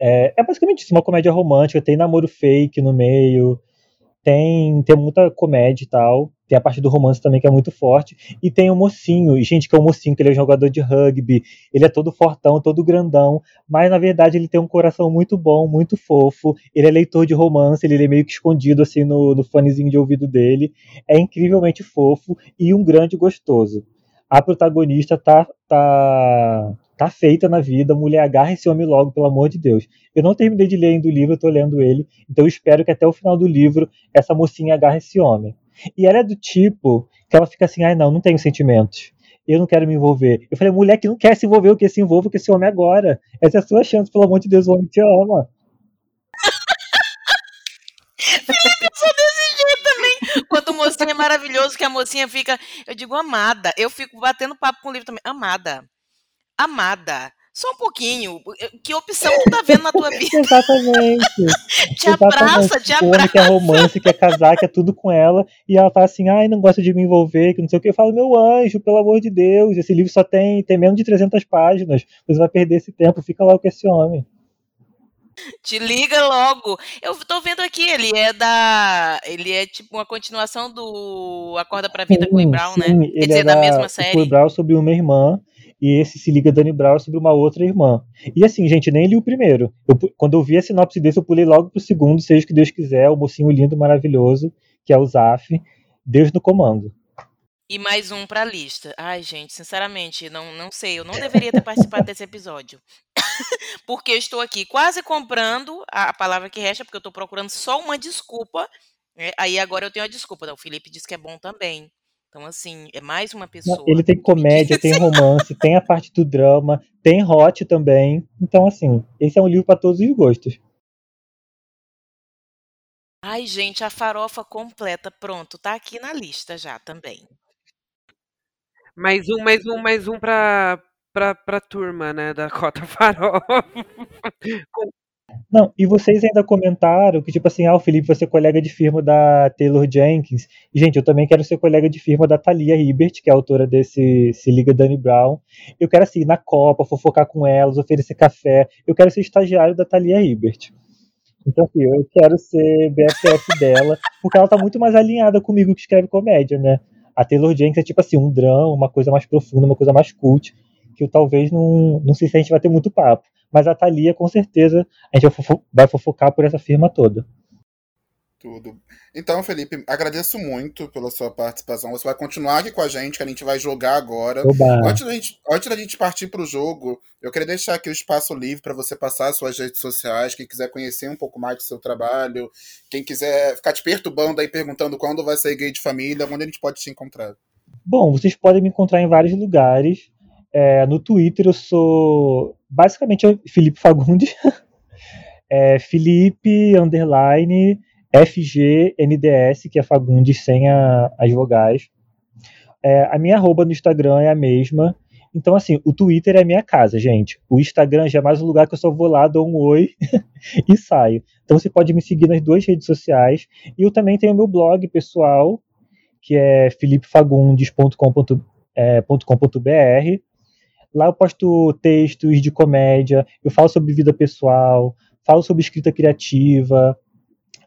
É, é basicamente isso, uma comédia romântica, tem namoro fake no meio, tem, tem muita comédia e tal. Tem a parte do romance também que é muito forte. E tem o mocinho, e, gente, que é o mocinho, que ele é jogador de rugby, ele é todo fortão, todo grandão, mas na verdade ele tem um coração muito bom, muito fofo. Ele é leitor de romance, ele é meio que escondido assim no, no fonezinho de ouvido dele. É incrivelmente fofo e um grande gostoso. A protagonista tá, tá, tá feita na vida, mulher, agarra esse homem logo, pelo amor de Deus. Eu não terminei de ler ainda o livro, eu tô lendo ele, então eu espero que até o final do livro essa mocinha agarre esse homem. E ela é do tipo que ela fica assim, ai não, não tenho sentimentos. Eu não quero me envolver. Eu falei, mulher que não quer se envolver, o que se envolva com esse homem agora. Essa é a sua chance, pelo amor de Deus, o homem te ama. Eu sou desse jeito também. Quando o mocinho é maravilhoso, que a mocinha fica. Eu digo amada. Eu fico batendo papo com o livro também. Amada. Amada. Só um pouquinho. Que opção tu tá vendo na tua vida? Exatamente. Te abraça, te O homem quer abraça. romance, quer casar, quer tudo com ela, e ela tá assim, ai, não gosta de me envolver, que não sei o que. Eu falo, meu anjo, pelo amor de Deus, esse livro só tem, tem menos de 300 páginas, você vai perder esse tempo, fica lá com esse homem. Te liga logo. Eu tô vendo aqui, ele é da. Ele é tipo uma continuação do Acorda pra Vida com o Sim, Brown, né? sim, Quer ele dizer, é da da, mesma o série. Chloe Brown sobre uma irmã, e esse se liga Dani Brown sobre uma outra irmã. E assim, gente, nem li o primeiro. Eu quando eu vi a sinopse desse, eu pulei logo pro segundo, seja o que Deus quiser, o mocinho lindo, maravilhoso, que é o Zaf, Deus no comando. E mais um pra lista. Ai, gente, sinceramente, não, não sei. Eu não deveria ter participado desse episódio. porque eu estou aqui quase comprando a, a palavra que resta, porque eu estou procurando só uma desculpa. né? Aí agora eu tenho a desculpa. Não, o Felipe disse que é bom também. Então, assim, é mais uma Não, pessoa. Ele tem comédia, tem romance, tem a parte do drama, tem hot também. Então, assim, esse é um livro para todos os gostos. Ai, gente, a farofa completa. Pronto, tá aqui na lista já também. Mais um, mais um, mais um pra, pra, pra turma, né? Da Cota Farol. Não, e vocês ainda comentaram que, tipo assim, ah, o Felipe vai ser colega de firma da Taylor Jenkins. E, gente, eu também quero ser colega de firma da Thalia Hibbert, que é autora desse Se Liga Danny Brown. Eu quero, assim, ir na Copa, fofocar com elas, oferecer café. Eu quero ser estagiário da Thalia Hibbert. Então, assim, eu quero ser BFF dela, porque ela tá muito mais alinhada comigo que escreve comédia, né? A Taylor Jenkins é, tipo assim, um drama, uma coisa mais profunda, uma coisa mais cult, que eu talvez não, não sei se a gente vai ter muito papo. Mas a Thalia, com certeza, a gente vai, fofo- vai fofocar por essa firma toda. Tudo. Então, Felipe, agradeço muito pela sua participação. Você vai continuar aqui com a gente, que a gente vai jogar agora. Oba! Antes da gente, antes da gente partir para o jogo, eu queria deixar aqui o espaço livre para você passar as suas redes sociais. Quem quiser conhecer um pouco mais do seu trabalho, quem quiser ficar te perturbando aí, perguntando quando vai sair gay de família, onde a gente pode te encontrar. Bom, vocês podem me encontrar em vários lugares. É, no Twitter eu sou basicamente Felipe Fagundes. É, Felipe, underline, FGNDS, que é Fagundes sem a, as vogais. É, a minha arroba no Instagram é a mesma. Então, assim, o Twitter é a minha casa, gente. O Instagram já é mais um lugar que eu só vou lá, dou um oi e saio. Então, você pode me seguir nas duas redes sociais. E eu também tenho meu blog pessoal, que é filipefagundes.com.br. É, lá eu posto textos de comédia, eu falo sobre vida pessoal, falo sobre escrita criativa,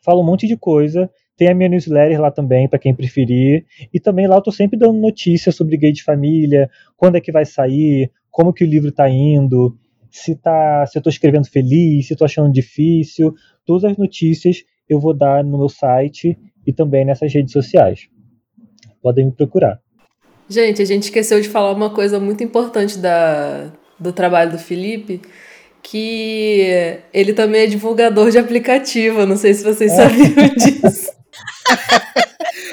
falo um monte de coisa. Tem a minha newsletter lá também, para quem preferir. E também lá eu tô sempre dando notícias sobre gay de família, quando é que vai sair, como que o livro tá indo, se, tá, se eu tô escrevendo feliz, se tô achando difícil. Todas as notícias eu vou dar no meu site e também nessas redes sociais. Podem me procurar. Gente, a gente esqueceu de falar uma coisa muito importante da, do trabalho do Felipe, que ele também é divulgador de aplicativo. Não sei se vocês é. sabiam disso.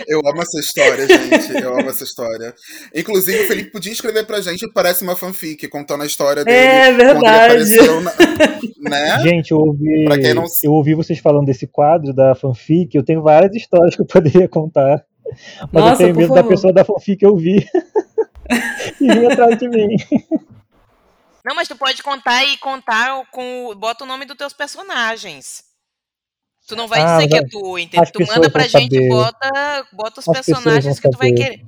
Eu amo essa história, gente. Eu amo essa história. Inclusive, o Felipe podia escrever pra gente, parece uma fanfic, contando a história dele. É verdade. Na, né? Gente, eu ouvi, não... eu ouvi vocês falando desse quadro da fanfic. Eu tenho várias histórias que eu poderia contar. Mas Nossa, eu tenho medo favor. da pessoa da fanfic ouvir e vir atrás de mim. Não, mas tu pode contar e contar com. Bota o nome dos teus personagens. Tu não vai ah, dizer que é tu, entendeu? Tu manda pra gente e bota, bota os As personagens que tu vai querer.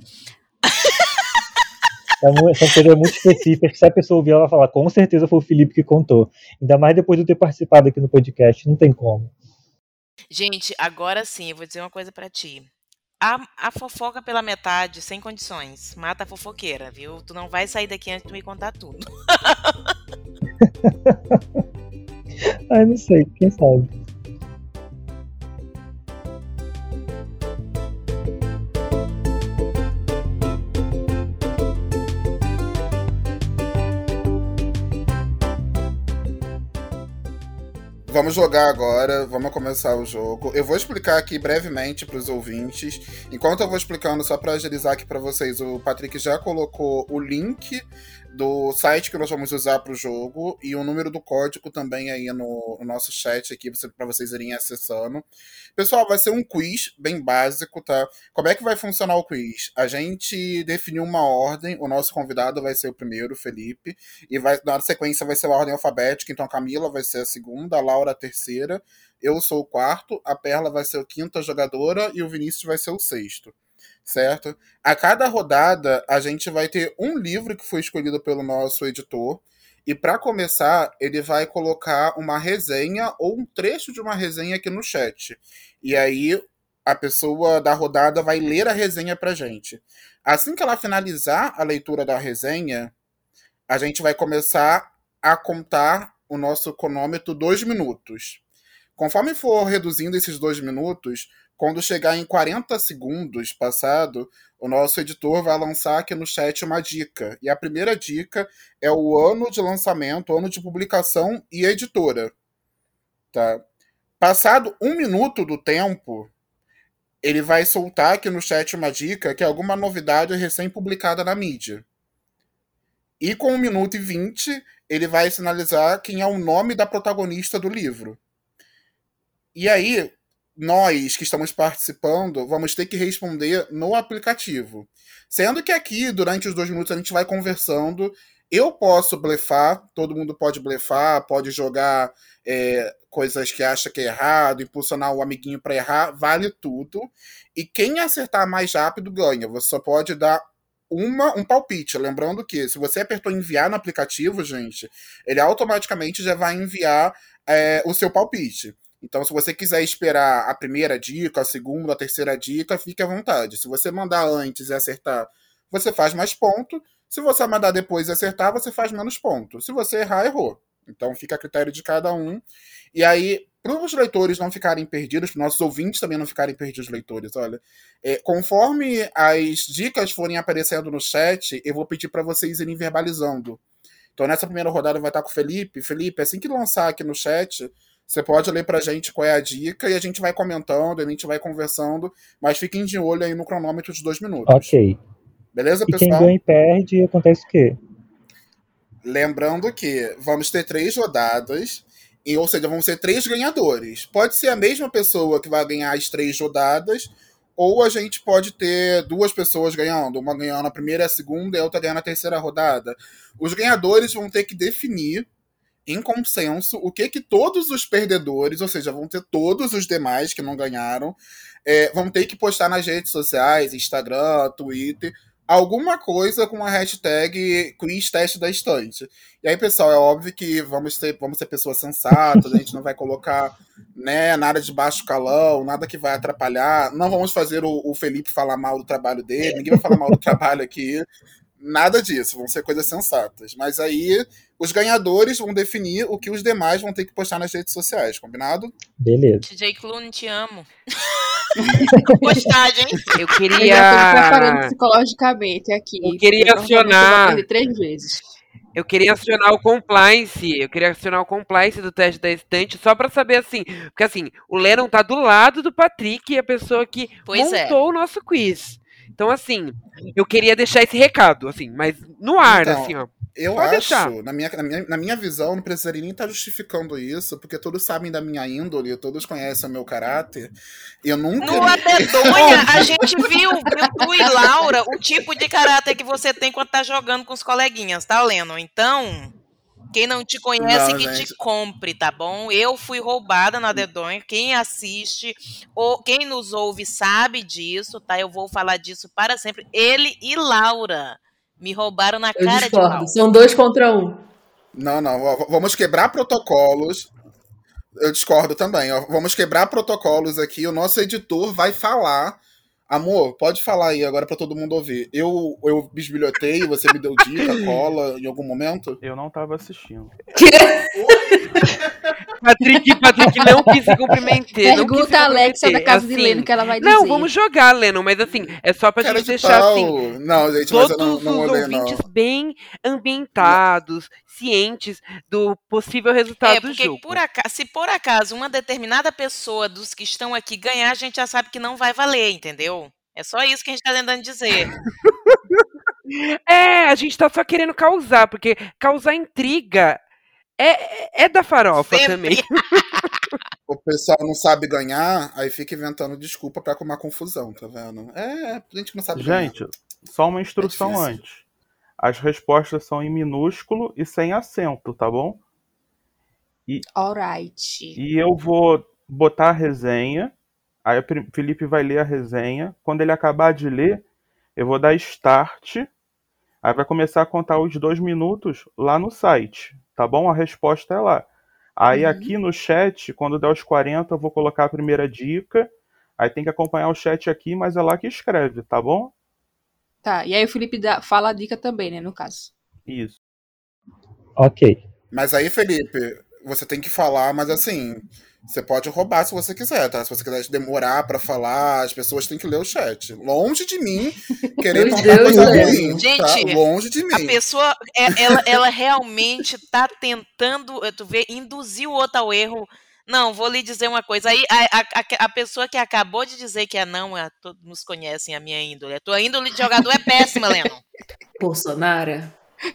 É são coisas muito específicas que se a pessoa ouvir, ela vai falar, com certeza foi o Felipe que contou. Ainda mais depois de eu ter participado aqui no podcast, não tem como. Gente, agora sim, eu vou dizer uma coisa para ti. A, a, fofoca pela metade, sem condições. Mata a fofoqueira, viu? Tu não vai sair daqui antes de me contar tudo. Ai, não sei, quem sabe. Vamos jogar agora, vamos começar o jogo. Eu vou explicar aqui brevemente para os ouvintes. Enquanto eu vou explicando, só para agilizar aqui para vocês, o Patrick já colocou o link do site que nós vamos usar para o jogo e o número do código também aí no, no nosso chat aqui para vocês irem acessando. Pessoal, vai ser um quiz bem básico, tá? Como é que vai funcionar o quiz? A gente definiu uma ordem, o nosso convidado vai ser o primeiro, o Felipe, e vai, na sequência vai ser a ordem alfabética, então a Camila vai ser a segunda, a Laura a terceira, eu sou o quarto, a Perla vai ser a quinta jogadora e o Vinícius vai ser o sexto certo? A cada rodada, a gente vai ter um livro que foi escolhido pelo nosso editor. E para começar, ele vai colocar uma resenha ou um trecho de uma resenha aqui no chat. E aí a pessoa da rodada vai ler a resenha pra gente. Assim que ela finalizar a leitura da resenha, a gente vai começar a contar o nosso cronômetro dois minutos. Conforme for reduzindo esses dois minutos, quando chegar em 40 segundos passado, o nosso editor vai lançar aqui no chat uma dica. E a primeira dica é o ano de lançamento, ano de publicação e editora. Tá? Passado um minuto do tempo, ele vai soltar aqui no chat uma dica que é alguma novidade recém-publicada na mídia. E com um minuto e vinte, ele vai sinalizar quem é o nome da protagonista do livro. E aí, nós que estamos participando vamos ter que responder no aplicativo. Sendo que aqui, durante os dois minutos, a gente vai conversando. Eu posso blefar, todo mundo pode blefar, pode jogar é, coisas que acha que é errado, impulsionar o amiguinho para errar, vale tudo. E quem acertar mais rápido ganha. Você só pode dar uma, um palpite. Lembrando que se você apertou enviar no aplicativo, gente, ele automaticamente já vai enviar é, o seu palpite. Então, se você quiser esperar a primeira dica, a segunda, a terceira dica, fique à vontade. Se você mandar antes e acertar, você faz mais ponto. Se você mandar depois e acertar, você faz menos ponto. Se você errar, errou. Então, fica a critério de cada um. E aí, para os leitores não ficarem perdidos, para nossos ouvintes também não ficarem perdidos, leitores, olha, é, conforme as dicas forem aparecendo no chat, eu vou pedir para vocês irem verbalizando. Então, nessa primeira rodada vai estar com o Felipe. Felipe, assim que lançar aqui no chat, você pode ler pra gente qual é a dica e a gente vai comentando, a gente vai conversando, mas fiquem de olho aí no cronômetro de dois minutos. Ok. Beleza, e pessoal? quem ganha e perde, acontece o quê? Lembrando que vamos ter três rodadas. E, ou seja, vão ser três ganhadores. Pode ser a mesma pessoa que vai ganhar as três rodadas, ou a gente pode ter duas pessoas ganhando, uma ganhando a primeira e a segunda e a outra ganhando a terceira rodada. Os ganhadores vão ter que definir em consenso o que que todos os perdedores, ou seja, vão ter todos os demais que não ganharam, é, vão ter que postar nas redes sociais, Instagram, Twitter, alguma coisa com a hashtag quiz teste da estante. E aí, pessoal, é óbvio que vamos ser, vamos ser pessoas sensatas, a gente não vai colocar né, nada de baixo calão, nada que vai atrapalhar. Não vamos fazer o, o Felipe falar mal do trabalho dele, ninguém vai falar mal do trabalho aqui. Nada disso, vão ser coisas sensatas. Mas aí os ganhadores vão definir o que os demais vão ter que postar nas redes sociais, combinado? Beleza. DJ Clune, te amo. Postagem. Eu Eu já tô me queria. preparando psicologicamente aqui. Eu queria eu acionar- perder três vezes. Eu queria acionar o compliance. Eu queria acionar o compliance do teste da estante só pra saber assim. Porque assim, o Lennon tá do lado do Patrick, a pessoa que Pois é. montou o nosso quiz. Então, assim, eu queria deixar esse recado, assim, mas no ar, Então, assim, ó. Eu Pode acho, deixar. na minha, na, minha, na minha visão, não precisaria nem estar justificando isso, porque todos sabem da minha índole, todos conhecem o meu caráter. Eu nunca. No Adedonha, a gente viu, viu tu e Laura, o tipo de caráter que você tem quando tá jogando com os coleguinhas, tá, Leno? Então, quem não te conhece, Não, que gente. te compre, tá bom? Eu fui roubada no Adedonha. Quem assiste, ou quem nos ouve sabe disso, tá? Eu vou falar disso para sempre. Ele e Laura me roubaram na Eu cara de pau. discordo. São dois contra um. Não, não, vamos quebrar protocolos. Eu discordo também, ó. Vamos quebrar protocolos aqui. O nosso editor vai falar. Amor, pode falar aí agora pra todo mundo ouvir. Eu, eu bisbilhotei, você me deu dica, cola em algum momento? Eu não tava assistindo. Patrick, Patrick não quis se comprometer. não quis se Pergunta a Alexa da casa de assim. Leno que ela vai dizer. Não, vamos jogar, Lennon, mas assim, é só pra Cara gente de deixar pau. assim. Não, gente, mas eu Todos não, não os olhei, não. ouvintes bem ambientados, cientes do possível resultado É, do porque jogo. por acaso, se por acaso uma determinada pessoa dos que estão aqui ganhar, a gente já sabe que não vai valer, entendeu? É só isso que a gente tá tentando dizer. É, a gente tá só querendo causar, porque causar intriga é, é da farofa Sempre. também. O pessoal não sabe ganhar, aí fica inventando desculpa pra arrumar confusão, tá vendo? É, gente que não sabe ganhar. Gente, só uma instrução difícil. antes. As respostas são em minúsculo e sem acento, tá bom? Alright. E eu vou botar a resenha. Aí o Felipe vai ler a resenha. Quando ele acabar de ler, eu vou dar start. Aí vai começar a contar os dois minutos lá no site, tá bom? A resposta é lá. Aí Uhum. aqui no chat, quando der os 40, eu vou colocar a primeira dica. Aí tem que acompanhar o chat aqui, mas é lá que escreve, tá bom? Tá, e aí o Felipe dá- fala a dica também, né, no caso. Isso. Ok. Mas aí, Felipe, você tem que falar, mas assim, você pode roubar se você quiser, tá? Se você quiser demorar pra falar, as pessoas têm que ler o chat. Longe de mim querer contar Deus, coisa ruim, Gente, tá? Longe de A mim. pessoa, é- ela, ela realmente tá tentando, tu vê, induzir o outro ao erro. Não, vou lhe dizer uma coisa. Aí a, a, a- pessoa que acabou de dizer que é não, é, todos nos conhecem a minha índole. A tua índole de jogador é péssima, Leno. Bolsonaro.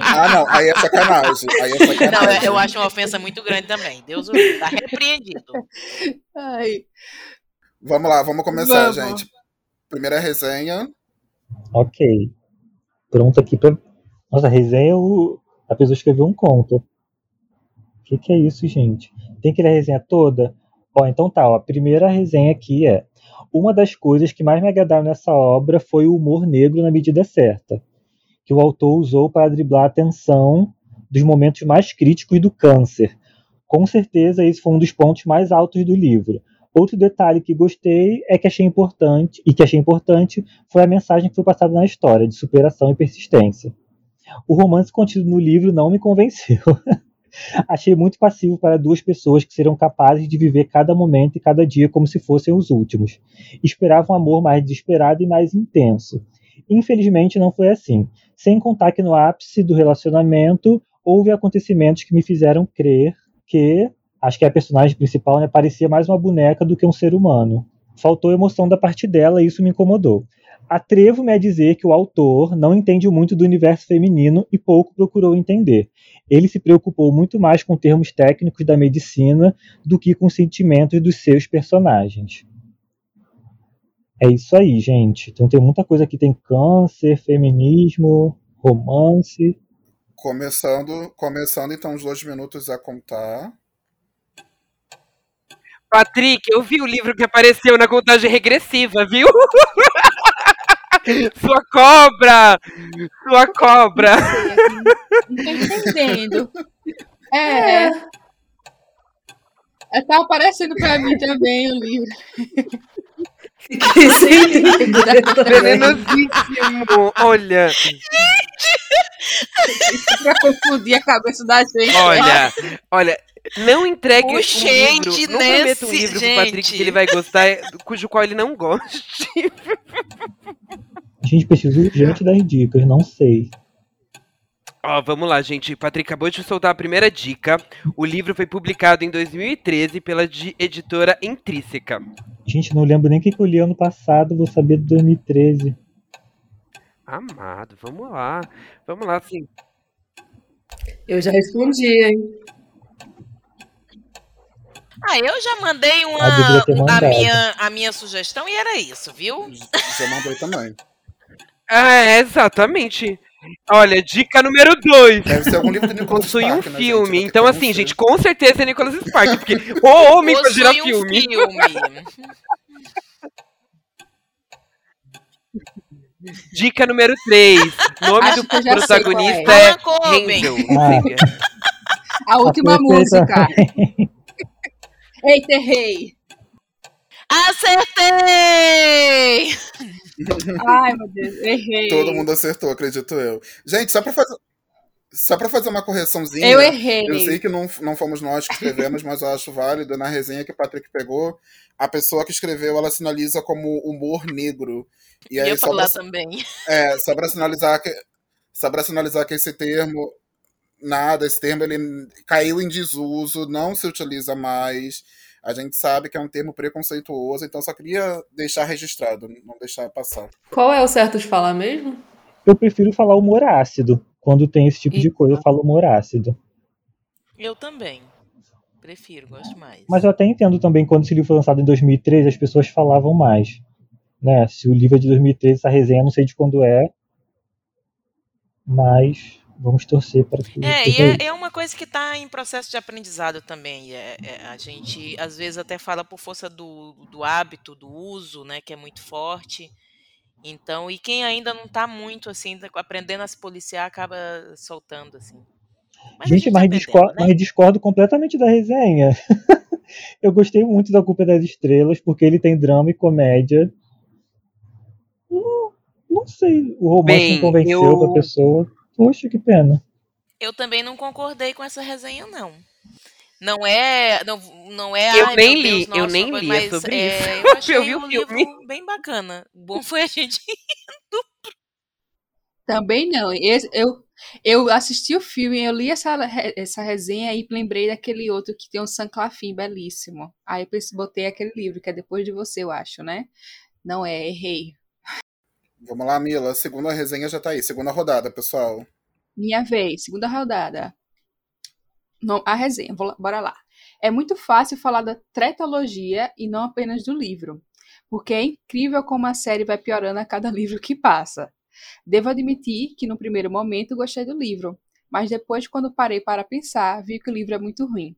Ah, não, aí é sacanagem. Aí é Não, sacanagem. eu, eu acho uma ofensa muito grande também. Deus o livre, tá repreendido. Ai. Vamos lá, vamos começar, Vamos. gente. Primeira resenha. Ok. Pronto aqui pra. Nossa, a resenha, o... a pessoa escreveu um conto. Que, que é isso, gente? Tem que ler a resenha toda? Ó, então tá, ó. A primeira resenha aqui é. Uma das coisas que mais me agradaram nessa obra foi o humor negro na medida certa, que o autor usou para driblar a tensão dos momentos mais críticos do câncer. Com certeza, esse foi um dos pontos mais altos do livro. Outro detalhe que gostei é que achei importante e que achei importante foi a mensagem que foi passada na história de superação e persistência. O romance contido no livro não me convenceu. Achei muito passivo para duas pessoas que serão capazes de viver cada momento e cada dia como se fossem os últimos. Esperava um amor mais desesperado e mais intenso. Infelizmente não foi assim. Sem contar que no ápice do relacionamento houve acontecimentos que me fizeram crer que acho que a personagem principal né, parecia mais uma boneca do que um ser humano. Faltou emoção da parte dela e isso me incomodou. Atrevo-me a dizer que o autor não entende muito do universo feminino e pouco procurou entender. Ele se preocupou muito mais com termos técnicos da medicina do que com sentimentos dos seus personagens. É isso aí, gente. Então tem muita coisa aqui. Tem câncer, feminismo, romance. Começando, começando então os dois minutos a contar. Patrick, eu vi o livro que apareceu na contagem regressiva, viu? Sua cobra! Sua cobra! Não tô entendendo. É. é. Tá aparecendo pra mim também o livro. Fiquei sem entender. Venenosíssimo! Olha, pra confundir a cabeça da gente. olha, olha. Não entregue um Gente, livro. Não prometa um livro pro Patrick gente. que ele vai gostar, cujo qual ele não goste. A gente precisa urgente das dicas, não sei. Ó, vamos lá, gente. Patrick acabou de soltar a primeira dica. O livro foi publicado em 2013 pela di- editora Intrínseca. Gente, não lembro nem o que eu li ano passado, vou saber de 2013. Amado, vamos lá. Vamos lá, sim. Eu já respondi, hein? Ah, eu já mandei uma, a, mandado. minha, a minha sugestão e era isso, viu? Já mandei também. É, exatamente. Olha, dica número 2. Deve ser algum livro do Nicolas Possui um né, filme. gente? Então, assim, gente, com certeza é Nicholas Spark, porque o homem pra Possui um filme. filme. Dica número 3. Nome Acho do protagonista é Coben. Renzel. Ah. A última música. Eita, errei. Acertei! Ai, meu Deus, errei. Todo mundo acertou, acredito eu. Gente, só pra fazer. Só pra fazer uma correçãozinha. Eu errei. Eu sei que não, não fomos nós que escrevemos, mas eu acho válido na resenha que o Patrick pegou. A pessoa que escreveu, ela sinaliza como humor negro. E aí, Ia só pra, também. é, só pra sinalizar que. Só pra sinalizar que esse termo. Nada, esse termo ele caiu em desuso, não se utiliza mais. A gente sabe que é um termo preconceituoso, então só queria deixar registrado, não deixar passar. Qual é o certo de falar mesmo? Eu prefiro falar humor ácido. Quando tem esse tipo de coisa, eu falo humor ácido. Eu também. Prefiro, gosto mais. Mas eu até entendo também quando esse livro foi lançado em 2013, as pessoas falavam mais. Né? Se o livro é de 2013, essa resenha eu não sei de quando é. Mas vamos torcer para que. É, e é, é uma coisa que está em processo de aprendizado também. É, é, a gente, às vezes, até fala por força do, do hábito, do uso, né, que é muito forte. Então, e quem ainda não está muito, assim, aprendendo a se policiar, acaba soltando, assim. Mas a Gente, tá mas, discordo, né? mas discordo completamente da resenha. eu gostei muito da Culpa das Estrelas, porque ele tem drama e comédia. Não, não sei, o romance Bem, não convenceu eu- a pessoa. Poxa, que pena. Eu também não concordei com essa resenha, não. Não é. Não, não é. Eu ai, nem Deus, li, eu nossa, nem mas lia sobre é, isso. Eu achei Eu vi o um filme. livro bem bacana. Bom foi a gente. Também não. Esse- eu, eu assisti o filme, eu li essa, essa resenha e lembrei daquele outro que tem um Sanclafim belíssimo. Aí eu botei aquele livro, que é depois de você, eu acho, né? Não é, errei. Vamos lá, Mila. Segunda resenha já tá aí. Segunda rodada, pessoal. Minha vez, segunda rodada. Não, a resenha, bora lá. É muito fácil falar da tretologia e não apenas do livro, porque é incrível como a série vai piorando a cada livro que passa. Devo admitir que no primeiro momento gostei do livro, mas depois, quando parei para pensar, vi que o livro é muito ruim.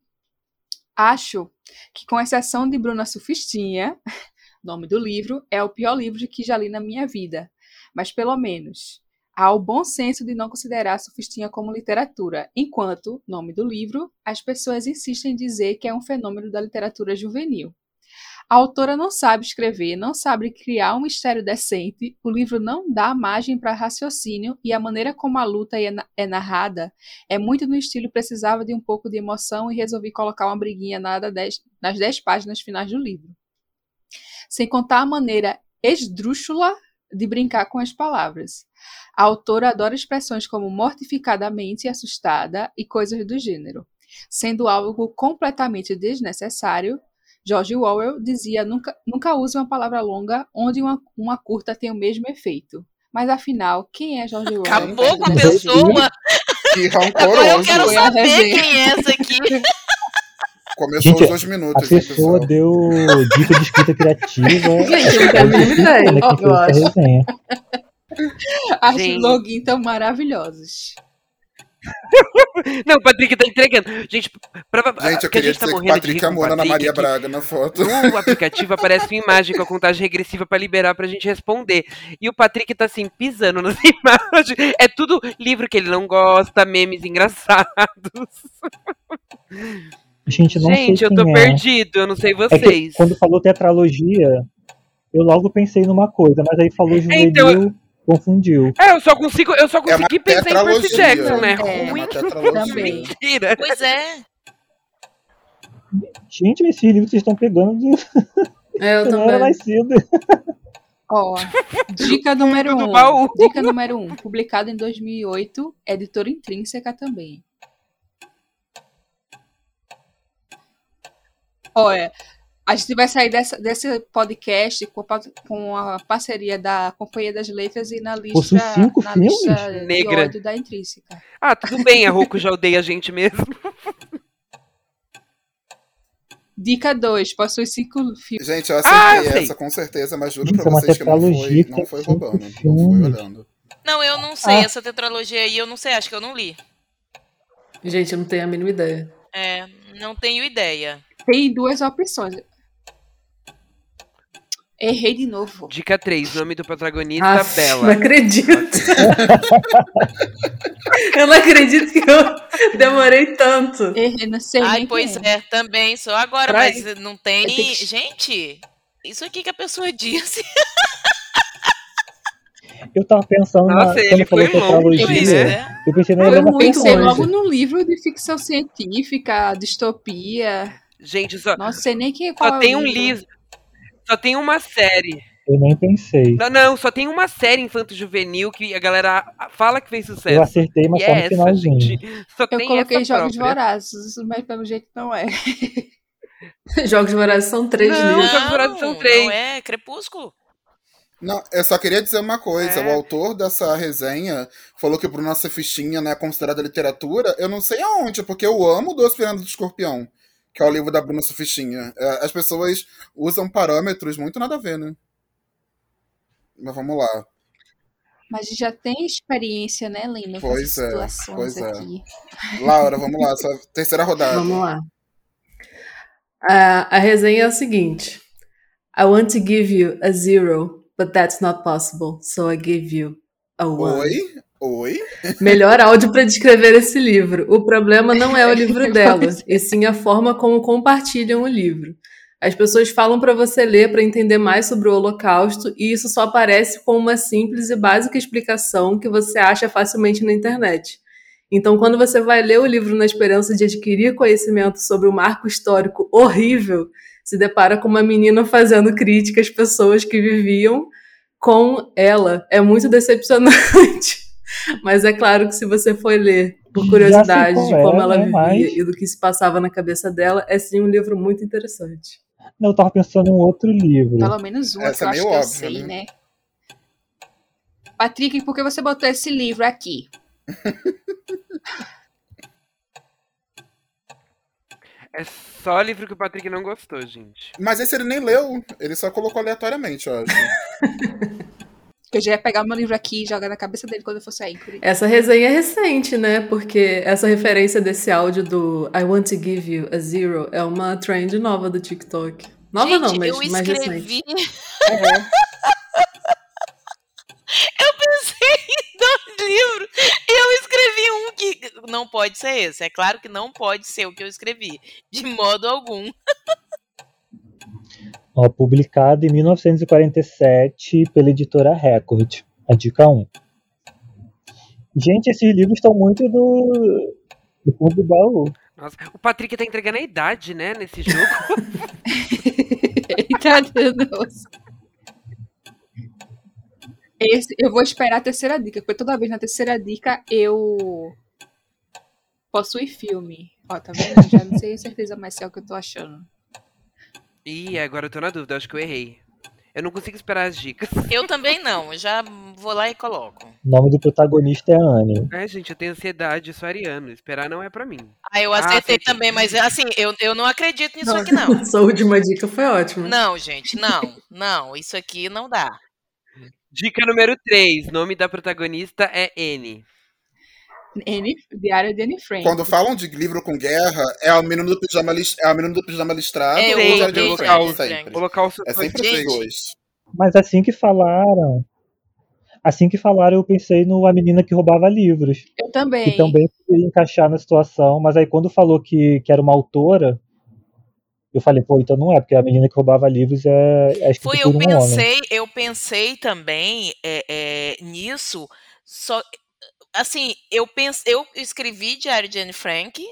Acho que, com exceção de Bruna Sufistinha, nome do livro, é o pior livro que já li na minha vida, mas pelo menos há o bom senso de não considerar a Sufistinha como literatura, enquanto, nome do livro, as pessoas insistem em dizer que é um fenômeno da literatura juvenil. A autora não sabe escrever, não sabe criar um mistério decente, o livro não dá margem para raciocínio e a maneira como a luta é, é narrada é muito no estilo precisava de um pouco de emoção e resolvi colocar uma briguinha dez- nas dez páginas finais do livro. Sem contar a maneira esdrúxula de brincar com as palavras. A autora adora expressões como mortificadamente assustada e coisas do gênero, sendo algo completamente desnecessário, George Orwell dizia nunca, nunca use uma palavra longa onde uma, uma curta tem o mesmo efeito. Mas afinal, quem é George Orwell? Acabou com a pessoa. Que Agora eu quero saber quem é essa aqui. Começou Gente, os dois A minutos, hein, pessoa deu dica de escrita criativa. Gente, eu não tenho a mínima ideia, Olha quem eu acho. As Gente. login tão maravilhosos. Não, o Patrick tá entregando. Gente, pra, Gente, eu porque a queria gente tá dizer que Patrick amou a Ana Patrick, Maria Braga na foto. No aplicativo aparece uma imagem com a contagem regressiva pra liberar pra gente responder. E o Patrick tá assim, pisando nas imagens. É tudo livro que ele não gosta, memes engraçados. Gente, não gente, sei eu tô é. perdido, eu não sei É que vocês. quando falou tetralogia, eu logo pensei numa coisa, mas aí falou juvenil, Então, confundiu. É, eu só consigo, eu só É consegui pensar em Percy. Jackson, né? É, Ruim. Também. Mentira. Pois é. Gente, mas esse livro vocês estão pegando do... É, eu era também. nascida. Ó, dica número do 1. Um, dica número 1. Um, publicado em 2008, editora intrínseca também. Olha, a gente vai sair dessa, desse podcast com com a parceria da Companhia das Letras e na lista, cinco na filmes? lista de Negra. ódio da intrínseca. Ah, tudo bem, a Roku já odeia a gente mesmo. Dica 2. Possui cinco filmes. Gente, eu Ah, acertei sei. essa, com certeza, mas juro Gente, pra é vocês que não foi, não foi roubando. Não filmes. olhando. Não, eu não sei. Ah. Essa tetralogia aí, eu não sei. Acho que eu não li. Gente, eu não tenho a mínima ideia. É, não tenho ideia. Tem duas opções. Errei de novo. Dica 3, nome do protagonista, não Bela. acredito. eu não acredito que eu demorei tanto. Errei, não sei Ai, pois é. é, também sou agora, Pra mas não tem. Eu tenho que- Gente, isso aqui que a pessoa disse. Eu tava pensando Nossa, na, ele falou foi longe, Pois tetralogia, é. eu pensei na Helena muito Pensei logo num livro de ficção científica, distopia. Gente, só, Não sei nem qual só é tem um livro. livro. Só tem uma série. Eu nem pensei. Não, não, só tem uma série infanto-juvenil que a galera fala que fez Eu sucesso. acertei, mas E só é no essa, finalzinho. gente. Só Eu tem coloquei essa Jogos própria. Vorazes, mas pelo jeito não é. Jogos Vorazes são três Não, livros. Jogos Vorazes são três. Não é Crepúsculo. Não, eu só queria dizer uma coisa. É. O autor dessa resenha falou que Nossa Fichinha não é considerada literatura. Eu não sei aonde, porque eu amo Doce Fernando do Escorpião, que é o livro da Bruna Fichinha. É, As pessoas usam parâmetros muito nada a ver, né? Mas vamos lá. Mas a gente já tem experiência, né, Lina? Com Pois essas é, pois é. aqui. Laura, vamos lá. Sua terceira rodada. Vamos lá. A, a resenha é a seguinte. I want to give you a zero, but that's not possible, so I give you a one. Oi? Oi? Melhor áudio para descrever esse livro. O problema não é o livro dela, e sim a forma como compartilham o livro. As pessoas falam para você ler para entender mais sobre o Holocausto, e isso só aparece com uma simples e básica explicação que você acha facilmente na internet. Então, quando você vai ler o livro na esperança de adquirir conhecimento sobre o marco histórico horrível, se depara com uma menina fazendo crítica às pessoas que viviam com ela. É muito decepcionante. Mas é claro que se você for ler por curiosidade de como é, ela né, vivia mas- e do que se passava na cabeça dela, é sim um livro muito interessante. Não, eu tava pensando em um outro livro. Pelo menos uma Essa que é eu acho meio que eu sei, né? né? Patrick, por que você botou esse livro aqui? É só livro que o Patrick não gostou, gente. Mas esse ele nem leu. Ele só colocou aleatoriamente, eu acho. Que eu já ia pegar o meu livro aqui e jogar na cabeça dele quando eu for sair. Essa resenha é recente, né? Porque essa referência desse áudio do I want to give you a zero é uma trend nova do TikTok. Nova Gente, não, mas eu mais escrevi. recente. eu pensei em dois livros e eu escrevi um que não pode ser esse. É claro que não pode ser o que eu escrevi, de modo algum. Ó, publicado em 1947 pela editora Record. A dica 1. Gente, esses livros estão muito do, do fundo do baú. Nossa, o Patrick tá entregando a idade, né, nesse jogo. Eita, Deus. Esse, eu vou esperar a terceira dica, porque toda vez na terceira dica eu possui filme. Ó, tá vendo? Já não sei a certeza mais se é o que eu tô achando. Ih, agora eu tô na dúvida, acho que eu errei. Eu não consigo esperar as dicas. Eu também não, eu já vou lá e coloco. O nome do protagonista é Anne. É, gente, eu tenho ansiedade, sou ariano. Esperar não é pra mim. Ah, eu Ah, acertei acertei. também, mas assim, eu, eu não acredito nisso aqui não. Sua última dica foi ótima. Não, gente, não, não, isso aqui não dá. Dica número 3. Nome da protagonista é N. Anne, Diário de Anne Frank. Quando falam de livro com guerra, é o menino do pijama, lis- é o menino do pijama listrado É, ou o Diário de Anne sempre. É sempre os dois. Mas assim que falaram. Assim que falaram, eu pensei no A Menina que Roubava Livros. Eu também. Que também poderia encaixar na situação, mas aí quando falou que, que era uma autora, eu falei, pô, então não é, porque a menina que roubava livros é, é Foi, eu um homem. pensei, eu pensei também é, é, nisso, só assim, eu pense, eu escrevi Diário de Anne Frank,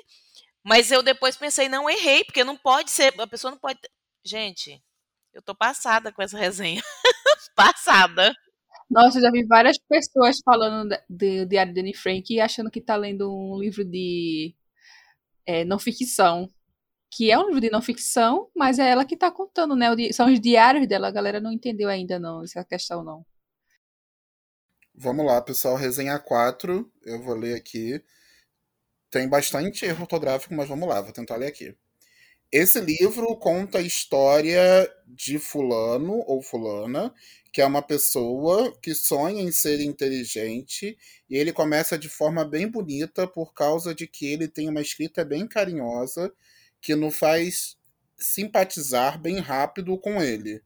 mas eu depois pensei, não errei, porque não pode ser, a pessoa não pode. Gente, eu tô passada com essa resenha. passada. Nossa, eu já vi várias pessoas falando de Diário de Anne Frank e achando que tá lendo um livro de é, não ficção. Que é um livro de não ficção, mas é ela que tá contando, né? São os diários dela. A galera não entendeu ainda, não, essa questão, não. Vamos lá, pessoal. Resenha 4. Eu vou ler aqui. Tem bastante erro ortográfico, mas vamos lá, vou tentar ler aqui. Esse livro conta a história de Fulano ou Fulana, que é uma pessoa que sonha em ser inteligente, e ele começa de forma bem bonita por causa de que ele tem uma escrita bem carinhosa que nos faz simpatizar bem rápido com ele.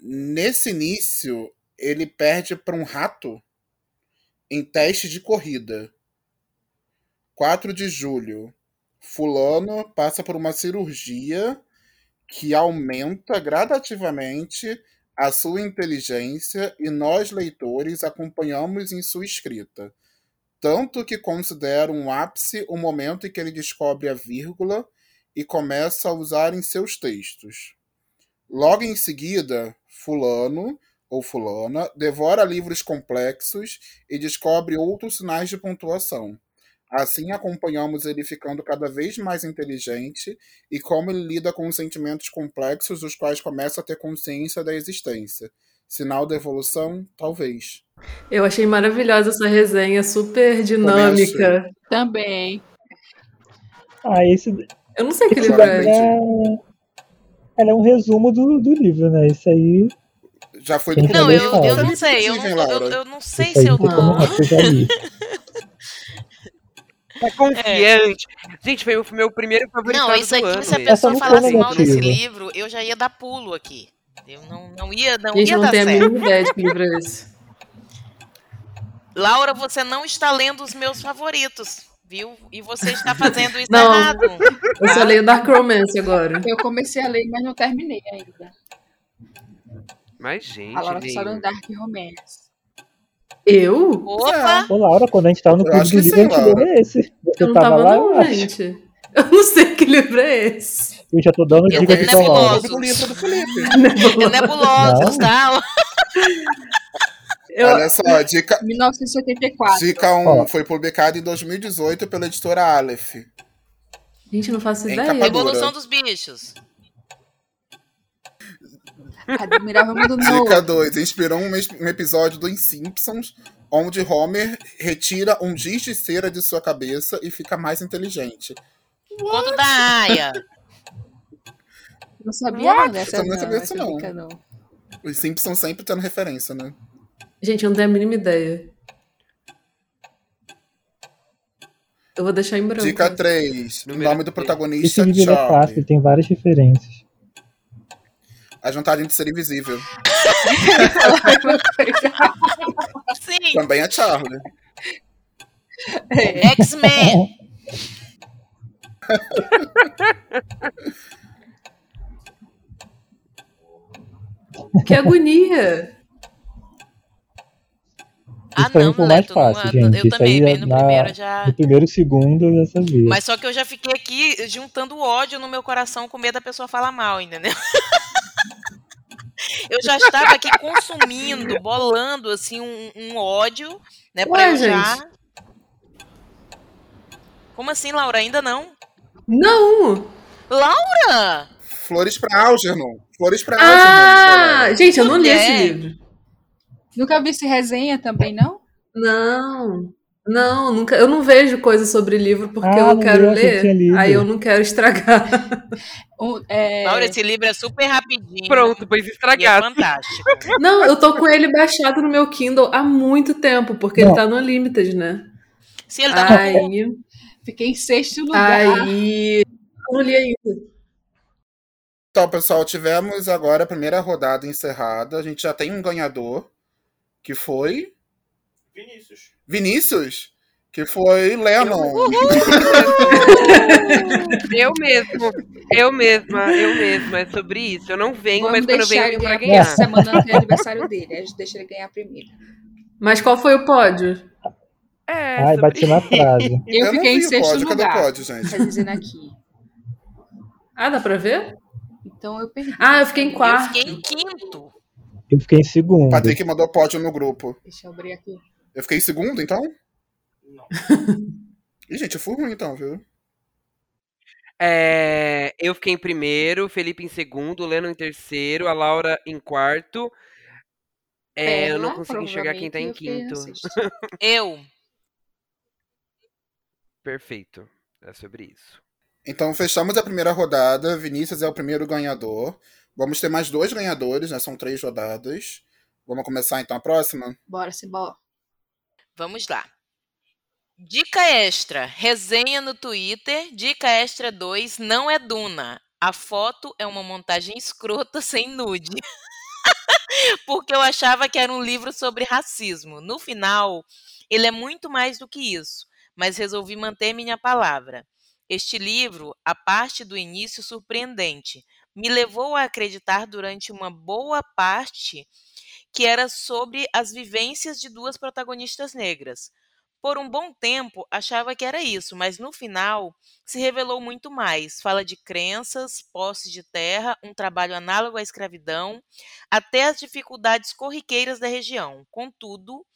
Nesse início, ele perde para um rato em teste de corrida. 4 de julho. Fulano passa por uma cirurgia que aumenta gradativamente a sua inteligência e nós, leitores, acompanhamos em sua escrita. Tanto que considero um ápice o momento em que ele descobre a vírgula e começa a usar em seus textos. Logo em seguida, Fulano ou Fulana devora livros complexos e descobre outros sinais de pontuação. Assim, acompanhamos ele ficando cada vez mais inteligente e como ele lida com os sentimentos complexos dos quais começa a ter consciência da existência. Sinal da evolução? Talvez. Eu achei maravilhosa essa resenha, super dinâmica. Também. Ah, esse, Eu não sei que esse livro é, ela é um resumo do, do livro, né? Isso aí, Já foi do Não, eu, eu não sei, eu não, eu, Laura. eu não sei se eu que eu já li. Tá confiante. Gente, foi o meu primeiro favorito Não, isso aqui, se a pessoa não falasse mal desse livro, eu já ia dar pulo aqui. Eu não, não ia, não ia não dar tenho a certo. mínima ideia de que livro é esse. Laura, você não está lendo os meus favoritos, viu? E você está fazendo isso Não. errado. Eu só leio Dark Romance agora. Eu comecei a ler, mas não terminei ainda. Mas, gente, A Laura tá só no Dark Romance. Eu? Opa! Ô, Laura, quando a gente tava no Eu clube acho do que livro, leu esse. Você Eu não tava tava lá, eu não, gente. Eu não sei que livro é esse. Eu já tô dando Eu dica pra o Laura. do livro do Felipe. É nebulosos, Não. tá? Eu- Olha só, dica, 1974. dica 1 Ó. foi publicado em 2018 pela editora Aleph. Gente, não faço Em ideia. capa dura. Evolução dos bichos. Admirável Mundo Dica Novo. 2. Inspirou um, um episódio dos Simpsons, onde Homer retira um giz de cera de sua cabeça e fica mais inteligente. Conto da Aya. Não sabia não dessa, não, não sabia disso, não. dica, não. Os Simpsons sempre tendo referência, né? Gente, eu não tenho a mínima ideia. Eu vou deixar em branco. Dica 3. O nome do protagonista Esse é livro é fácil, Charlie. tem várias referências. A vantagem de ser invisível. Sim, Também é Charlie. É. X-Men. Que agonia! Ah, Isso não, foi o moleque, mais tu não- fácil, gente. eu Isso também, aí bem é no na- primeiro já. No primeiro e segundo eu já sabia. Mas só que eu já fiquei aqui juntando ódio no meu coração com medo da pessoa falar mal, entendeu? Eu já estava aqui consumindo, bolando assim um, um ódio, né, eu já. gente. Como assim, Laura? Ainda não? Não! Laura! Flores pra Algernon. Flores pra Ah, Algernon. gente, eu não li esse É. livro. Nunca vi esse resenha também, não? Não. Não, nunca, eu não vejo coisa sobre livro porque Ah, eu não quero que ler. lido. Aí eu não quero estragar. Um, é, Laura, esse livro é super rapidinho. Pronto, pois E é fantástico. Não, eu tô com ele baixado no meu Kindle há muito tempo, porque Não. ele tá no Unlimited, né? Se ele tá Aí, Fiquei em sexto lugar. aí, eu não li ainda. Então, pessoal, tivemos agora a primeira rodada encerrada. A gente já tem um ganhador, que foi Vinícius. Vinícius, que foi Lennon. Eu mesmo, eu mesma, eu mesma, é sobre isso. Eu não venho, Vamos mas quando eu venho, eu ele venho pra ganhar, essa semana tem aniversário dele. A gente deixa ele ganhar primeiro. Mas qual foi o pódio? É, Ai, sobre- bati na trave. Eu não fiquei em o sexto pódio. Cadê o lugar. pódio, gente? Tá dizendo aqui. Ah, dá pra ver? Então eu perdi. Ah, eu fiquei em Eu quarto. fiquei em quinto. Eu fiquei em segundo. Patrick mandou pódio no grupo. Deixa eu abrir aqui. Eu fiquei em segundo, então? Não. Ih, gente, eu fui ruim, então, viu? É, eu fiquei em primeiro, o Felipe em segundo, o Leno em terceiro, a Laura em quarto. É, eu não consegui enxergar quem tá em quinto. Eu. Perfeito. É sobre isso. Então, fechamos a primeira rodada. Vinícius é o primeiro ganhador. Vamos ter mais dois ganhadores, né? São três rodadas. Vamos começar, então, a próxima? Bora, Cibó. Vamos lá. Dica extra. Resenha no Twitter. Dica extra 2. Não é Duna. A foto é uma montagem escrota sem nude. Porque eu achava que era um livro sobre racismo. No final, ele é muito mais do que isso. Mas resolvi manter minha palavra. Este livro, a parte do início surpreendente, me levou a acreditar durante uma boa parte que era sobre as vivências de duas protagonistas negras. Por um bom tempo, achava que era isso, mas no final se revelou muito mais. Fala de crenças, posse de terra, um trabalho análogo à escravidão, até as dificuldades corriqueiras da região. Contudo,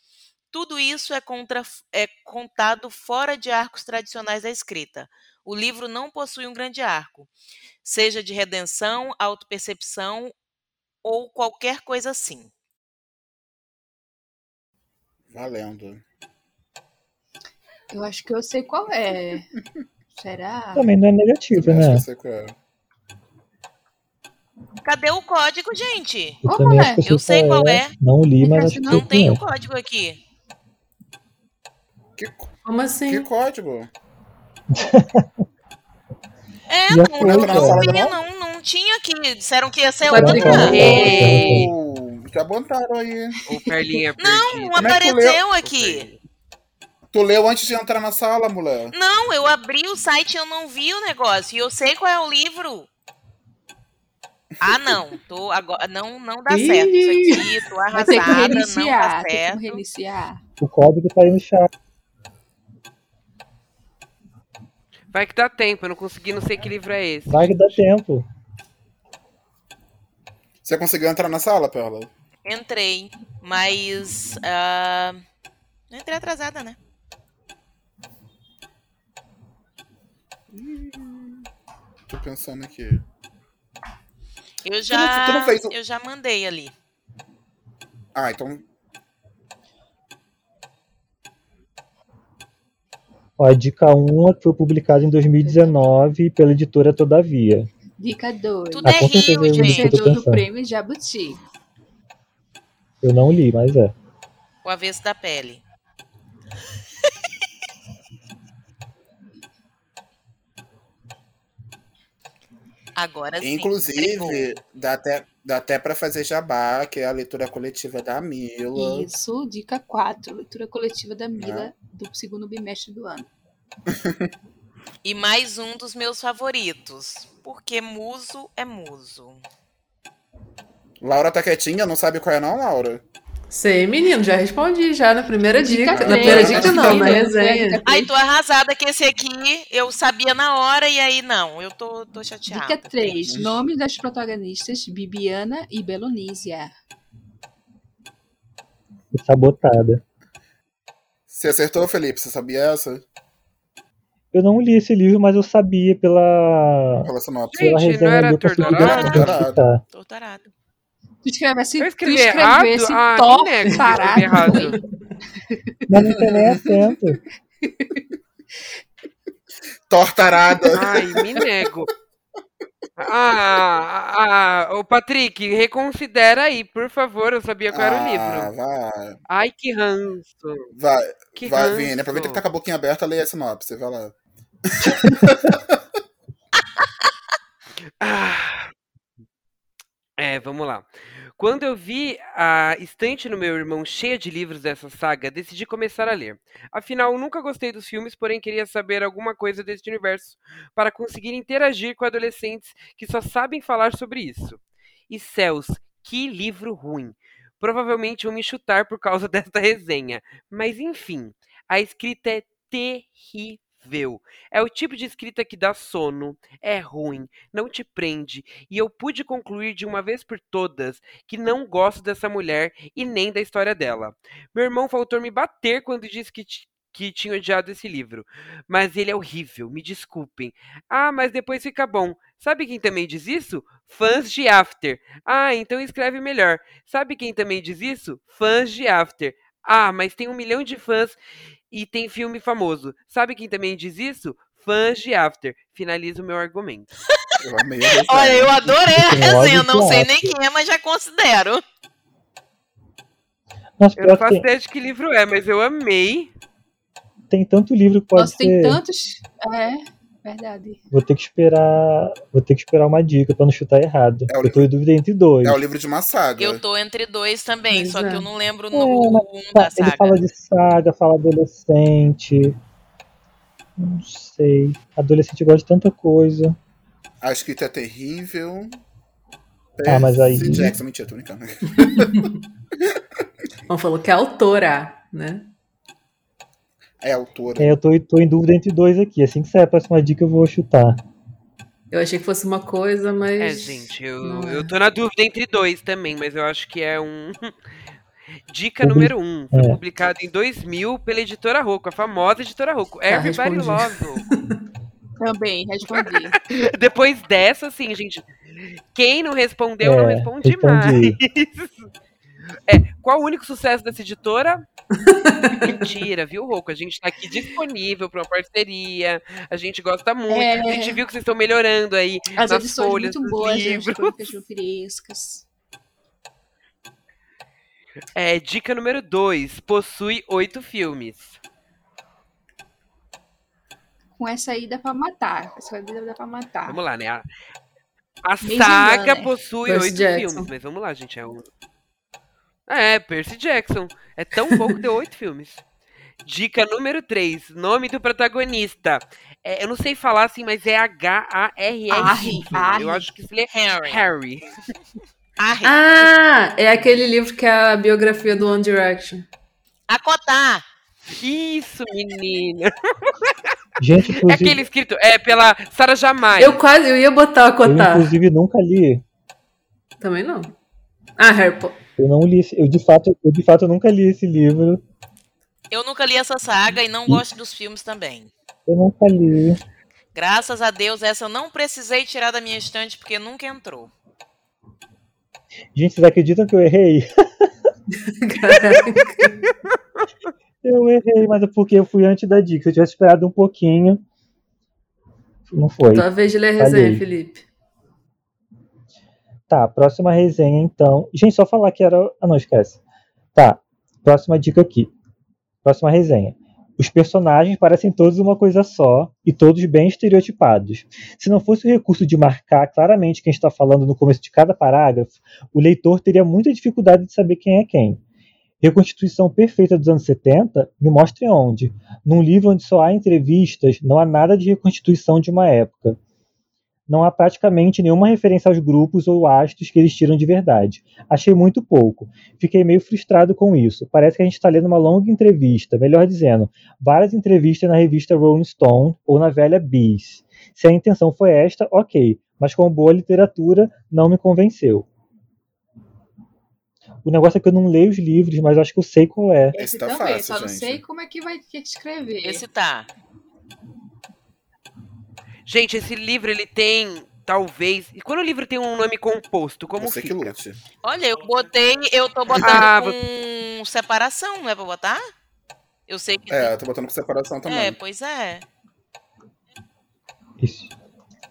tudo isso é, contra- é contado fora de arcos tradicionais da escrita. O livro não possui um grande arco, seja de redenção, autopercepção ou qualquer coisa assim. Valendo. Eu acho que eu sei qual é. Será? Também não é negativo, Acho que né? eu sei qual é. Cadê o código, gente? Eu acho que eu sei qual é. é. Não li, mas acho que não tem o código aqui. Que, Como assim? que código? É, não, não, não, não, não tinha aqui. Disseram que ia ser outra. Oh, já botaram aí. Perlinha Não, perdida. é que apareceu Ou aqui. Tu leu antes de entrar na sala, mulher? Não, eu abri o site e eu não vi o negócio. E eu sei qual é o livro. Ah, não. Tô agora, não, não dá Ih. certo isso aqui. Tô que arrasada, não dá certo. que reiniciar. O código tá aí no chat. Vai que dá tempo, eu não consegui, não sei que livro é esse. Vai que dá tempo. Você conseguiu entrar na sala, Perla? Entrei, mas. ah, entrei atrasada, né? Tô pensando aqui. Eu não- já, tu não fez o- eu já mandei ali. Ah, então. Ó, a dica 1 foi publicado em 2019 pela editora Todavia. Dica 2. Tudo Ah, é certeza Rio, gente. Vencedor do prêmio Jabuti. Eu não li, mas é. O avesso da pele. Agora sim. entregou. Inclusive, dá até, dá até pra fazer jabá, que é a leitura coletiva da Mila. Isso, dica 4. Leitura coletiva da Mila do segundo bimestre do ano. E mais um dos meus favoritos. Porque muso é muso. Laura tá quietinha, não sabe qual é, não, Laura? Sei, menino, já respondi já na primeira dica. Dica na primeira dica dica não, na três, resenha. Dica Ai, tô arrasada que esse aqui eu sabia na hora e aí não. Eu tô, tô chateada. Dica 3. Nome das protagonistas Bibiana e Belonísia. Sabotada. Você acertou, Felipe? Você sabia essa? Eu não li esse livro, mas eu sabia pela, Pela sinopse. pela Gente, não resenha era eu consegui Torturado? Torturado. Tu escrevesse, Eu tu escrevi escrevesse errado? Ah, eu parado. escrevi errado. Mas não tem nem acento. Tortarada. Ai, me nego. Ah, ah, ô Patrick, reconsidera aí, por favor. Eu sabia qual era o Ah, livro. vai. Ai, que ranço. Vai, Que vai ranço. Vini. Aproveita que tá com a boquinha aberta, leia a sinopse. Vai lá. Ah. É, vamos lá. Quando eu vi a estante no meu irmão cheia de livros dessa saga, decidi começar a ler. Afinal, nunca gostei dos filmes, porém queria saber alguma coisa deste universo para conseguir interagir com adolescentes que só sabem falar sobre isso. E céus, que livro ruim! Provavelmente vão me chutar por causa desta resenha. Mas enfim, a escrita é terrível. É o tipo de escrita que dá sono, é ruim, não te prende, e eu pude concluir de uma vez por todas que não gosto dessa mulher e nem da história dela. Meu irmão faltou me bater quando disse que, que tinha odiado esse livro, mas ele é horrível, me desculpem. Ah, mas depois fica bom. Sabe quem também diz isso? Fãs de After. Ah, então escreve melhor. Sabe quem também diz isso? Fãs de After. Ah, mas tem um milhão de fãs e tem filme famoso. Sabe quem também diz isso? Fãs de After. Finaliza o meu argumento. Eu amei a resenha. Olha, eu adorei a Tem resenha. Não sei nem quem é, mas já considero. Nossa, Eu não faço tem, ideia de que livro é, mas eu amei. tem tanto livro que pode Nossa, tem ser. tantos. É, verdade. Vou ter que esperar. Vou ter que esperar uma dica pra não chutar errado. É eu tô em dúvida entre dois. É o livro de uma saga. Eu tô entre dois também, Pois só é. que eu não lembro É, no, mas um da ele saga. fala de saga, fala adolescente. Não sei. Adolescente gosta de tanta coisa. A escrita é terrível. Ah, mas aí- Jackson, mentira, tô brincando. Bom, falou que é autora, né? É autora. É, eu tô, tô em dúvida entre dois aqui. Assim que sair a próxima dica, eu vou chutar. Eu achei que fosse uma coisa, mas. É, gente, eu, não é. eu tô na dúvida entre dois também, mas eu acho que é um. Dica Publi- número um. Foi é. publicado em 2000 pela editora Rocco, a famosa editora Rocco. Everybody respondi. Também, respondi. Depois dessa, assim, gente. Quem não respondeu, não É, responde respondi. mais. É, qual o único sucesso dessa editora? Mentira, viu, Rocco? A gente tá aqui disponível para uma parceria. A gente gosta muito. É. A gente viu que vocês estão melhorando aí As nas folhas muito boas, as livros. crônicas vampirescas. É, dica número 2. Possui oito filmes. Com essa aí dá pra matar. Com essa aí dá pra matar. Vamos lá, né? A, a saga Runner. possui oito filmes, mas vamos lá, gente. É, um... é, Percy Jackson. É tão bom que deu oito filmes. Dica número 3. Nome do protagonista. É, eu não sei falar assim, mas é H-A-R-R. Eu acho que se lê Harry. Harry. Harry. Ah, é aquele livro que é a biografia do One Direction. Acotar. Isso, menina. Gente, É inclusive, aquele escrito. É pela Sarah Jamais. Eu quase, eu ia botar o eu Acotar. inclusive nunca li. Também não. Ah, Harry Potter. Eu não li. esse- Eu de fato, eu de fato nunca li esse livro. Eu nunca li essa saga e não gosto dos filmes também. Eu nunca li. Graças a Deus, essa eu não precisei tirar da minha estante porque nunca entrou. Gente, vocês acreditam que eu errei? Eu errei, mas é porque eu fui antes da dica. Se eu tivesse esperado um pouquinho. Não foi. Tua vez de ler a resenha. Felipe. Tá, próxima resenha então. Gente, só falar que era. Ah, não, esquece. Tá, próxima dica aqui. Próxima resenha. Os personagens parecem todos uma coisa só e todos bem estereotipados. Se não fosse o recurso de marcar claramente quem está falando no começo de cada parágrafo, o leitor teria muita dificuldade de saber quem é quem. Reconstituição perfeita dos anos 70 me mostre onde. Num livro onde só há entrevistas, não há nada de reconstituição de uma época não há praticamente nenhuma referência aos grupos ou astros que eles tiram de verdade. Achei muito pouco. Fiquei meio frustrado com isso. Parece que a gente está lendo uma longa entrevista, melhor dizendo, várias entrevistas na revista Rolling Stone ou na velha Bis. Se a intenção foi esta, ok, mas com boa literatura não me convenceu. O negócio é que eu não leio os livros, mas acho que eu sei qual é. Esse Esse tá também, fácil, só não gente. sei como é que vai ter que escrever. Esse tá. Gente, esse livro ele tem talvez. E quando o livro tem um nome composto, como Você que fica? lute. Olha, eu botei, eu tô botando Ah, com separação, não é pra botar? Eu sei que. É, tô botando com separação também. É, pois é. Isso.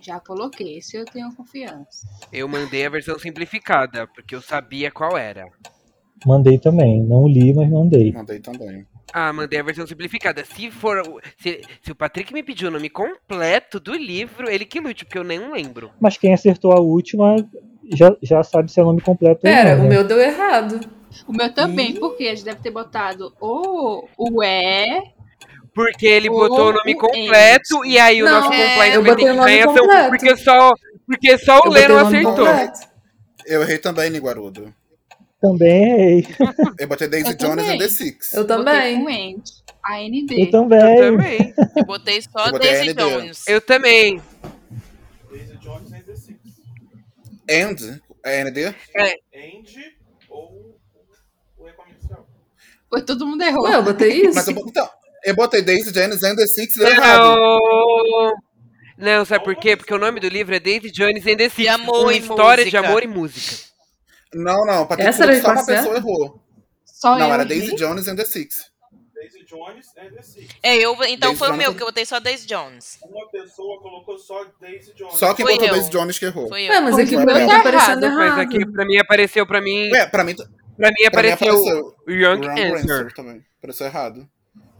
Já coloquei, esse eu tenho confiança. Eu mandei a versão simplificada, porque eu sabia qual era. Mandei também. Não li, mas mandei. Mandei também. Ah, mandei a versão simplificada. Se for. o- Se, se o Patrick me pediu o nome completo do livro, ele que lute, porque eu nem lembro. Mas quem acertou a última já, já sabe se é nome completo Pera, ou não. o né? meu deu errado. O meu também, porque a gente deve ter botado o, o E. Porque ele O- botou o nome o completo e aí o Não, nosso é, completo eu vai ter o que ganhar completo. porque só, porque só o Lê não o acertou. completo. Eu errei também, Niguarudo. Também errei. Eu botei Daisy Eu Jones também. and the Six. Eu Botei também. End. A Eu ND. Eu também. também. Eu botei só Eu botei Daisy. Jones. Eu também. Daisy Jones and the Six. And? É ND? Andy ou o? Foi todo mundo errou. Ué, eu botei isso? Mas eu, então, eu botei Daisy Jones and the Six deu errado. Não. Não, sabe por quê? Porque o nome do livro é Daisy Jones and the Six. De amor uma e história de música. amor e música. Não, não. Patrick Essa que só uma pessoa errou. Só Não, eu era? Daisy Jones and the Six. Daisy Jones and the Six. É, eu, então Daisy foi o meu, que eu botei só Daisy Jones. Uma pessoa colocou só Daisy Jones. Só quem Foi botou eu. Daisy Jones que errou. Foi eu. Ué, mas aqui o o meu meu tá tá aparecendo errado, Mas aqui pra mim apareceu pra mim. É, pra mim, pra Pra mim mim apareceu apareceu Young Answer. answer também. Apareceu errado.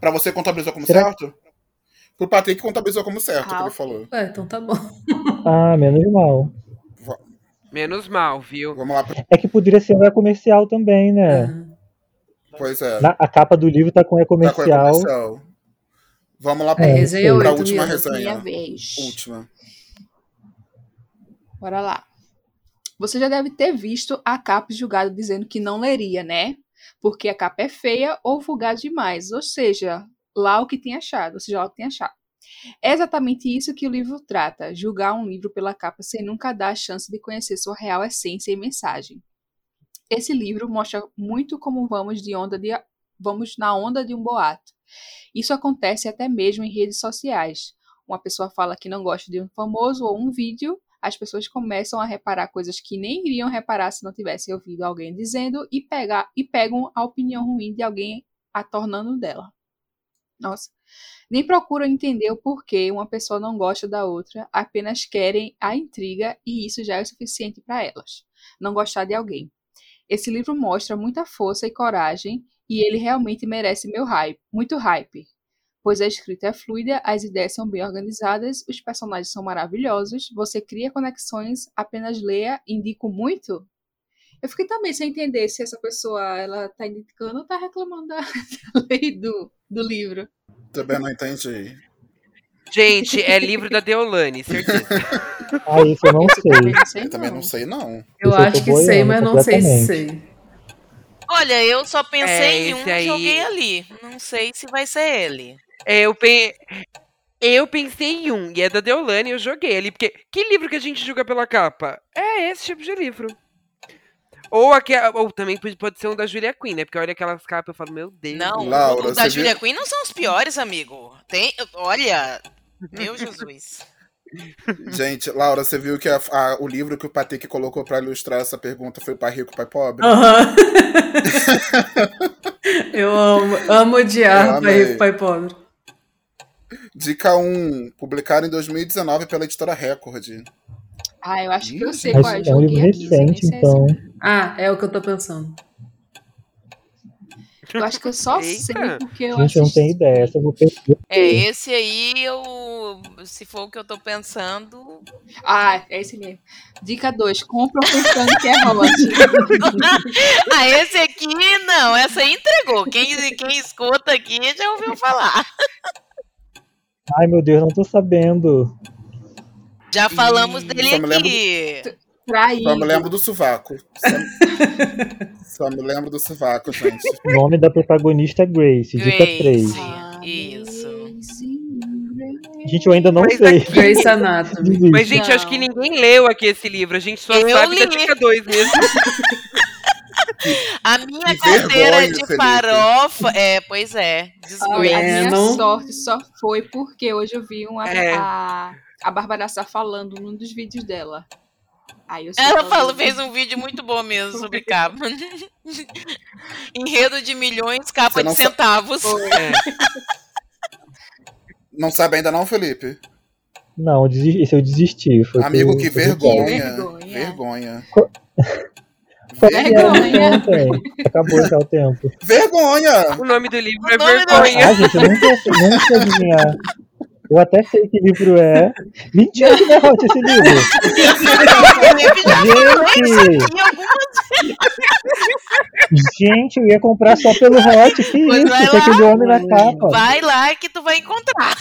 Pra você contabilizou como Será- certo? Pro Patrick contabilizou como certo, que Ah, ele ok. falou. Ué, então tá bom. Ah, menos mal. Menos mal, viu? Vamos lá. É que poderia ser um e-comercial também, né? Aham. Pois é. Na- a capa do livro tá com Tá com e-comercial. comercial. Vamos lá É, pra, resenha pra oito, última resenha. vez. Última. Bora lá. Você já deve ter visto a capa julgado dizendo que não leria, né? Porque a capa é feia ou vulgar demais. Ou seja, lá o que tem achado. Ou seja, lá o que tem achado. É exatamente isso que o livro trata: julgar um livro pela capa sem nunca dar a chance de conhecer sua real essência e mensagem. Esse livro mostra muito como vamos de onda de vamos na onda de um boato. Isso acontece até mesmo em redes sociais. Uma pessoa fala que não gosta de um famoso ou um vídeo, as pessoas começam a reparar coisas que nem iriam reparar se não tivessem ouvido alguém dizendo e, pegar, e pegam a opinião ruim de alguém a tornando dela. Nossa. Nem procuram entender o porquê uma pessoa não gosta da outra, apenas querem a intriga e isso já é o suficiente para elas. Não gostar de alguém. Esse livro mostra muita força e coragem e ele realmente merece meu hype, muito hype. Pois a escrita é fluida, as ideias são bem organizadas, os personagens são maravilhosos, você cria conexões, apenas leia, indico muito. Eu fiquei também sem entender se essa pessoa ela tá indicando ou tá reclamando da, lei do, do livro. Também não entendi. Gente, é livro da Deolane, certeza. Ah, isso eu não sei. não sei Eu também não. não sei, não. Eu Isso eu acho que sei, mas não sei se sei. Olha, eu só pensei É, em um e aí- joguei ali. Não sei se vai ser ele. É, eu, pe... eu pensei em um, e é da Deolane, e eu joguei ali. Porque que livro que a gente julga pela capa? É esse tipo de livro. Ou, aque... ou também pode- pode ser um da Julia Quinn, né? Porque olha aquelas capas e falo, meu Deus. Não, Laura, os da Julia viu- Quinn não são os piores, amigo. Tem, olha, meu Jesus. Gente, Laura, você viu que a- a- o livro que o Patrick colocou pra ilustrar essa pergunta foi Pai Rico, Pai Pobre? Aham. Eu amo, amo odiar Eu pai rico, pai pobre. Dica 1, publicado em 2019 pela editora Record. Ah, eu acho que eu sei Mas qual é. é um livro aqui, recente, é então. Ah, é o que eu tô pensando. Eu acho que eu só Eita. sei porque eu Gente, eu não tenho ideia. Essa eu vou perder. É, esse aí eu. Se for o que eu tô pensando. Ah, é esse mesmo. Dica 2. Compram pensando que é hot. ah, esse aqui não, essa aí entregou. Quem, quem escuta aqui já ouviu falar. Ai, meu Deus, não tô sabendo. Já falamos dele só me lembro- aqui. Traído. Só me lembro do sovaco. Só, só me lembro do sovaco, gente. O nome da protagonista é Grace, dica Grace. 3. Ah, Isso. Gente, eu ainda não Mas sei. aqui- Grace Anatomy. Mas, gente, eu acho que Não. ninguém leu aqui esse livro. A gente só Eu sabe da li. dica 2 mesmo. A minha Que carteira vergonha, de Felipe. farofa. É, pois é. Ah, Disgrace. a minha não- sorte só foi porque hoje eu vi uma É. a a Bárbara está falando num dos vídeos dela. Aí eu Ela falou, fez um vídeo muito bom mesmo sobre capa. Enredo de milhões, capa de não sa- centavos. É. Não sabe ainda não, Felipe? Não, esse eu desisti. Foi Amigo, que o vergonha. vergonha. Vergonha. Que era Vergonha. Acabou já o tempo. Vergonha! O nome do livro O é vergonha. Ah, gente, eu nunca, nunca adivinhar. Eu até sei que livro é. Mentira que não é esse livro! Gente! Gente, eu ia comprar só pelo hot. Que Pois isso? lá. aquele homem na capa. vai lá que tu vai encontrar.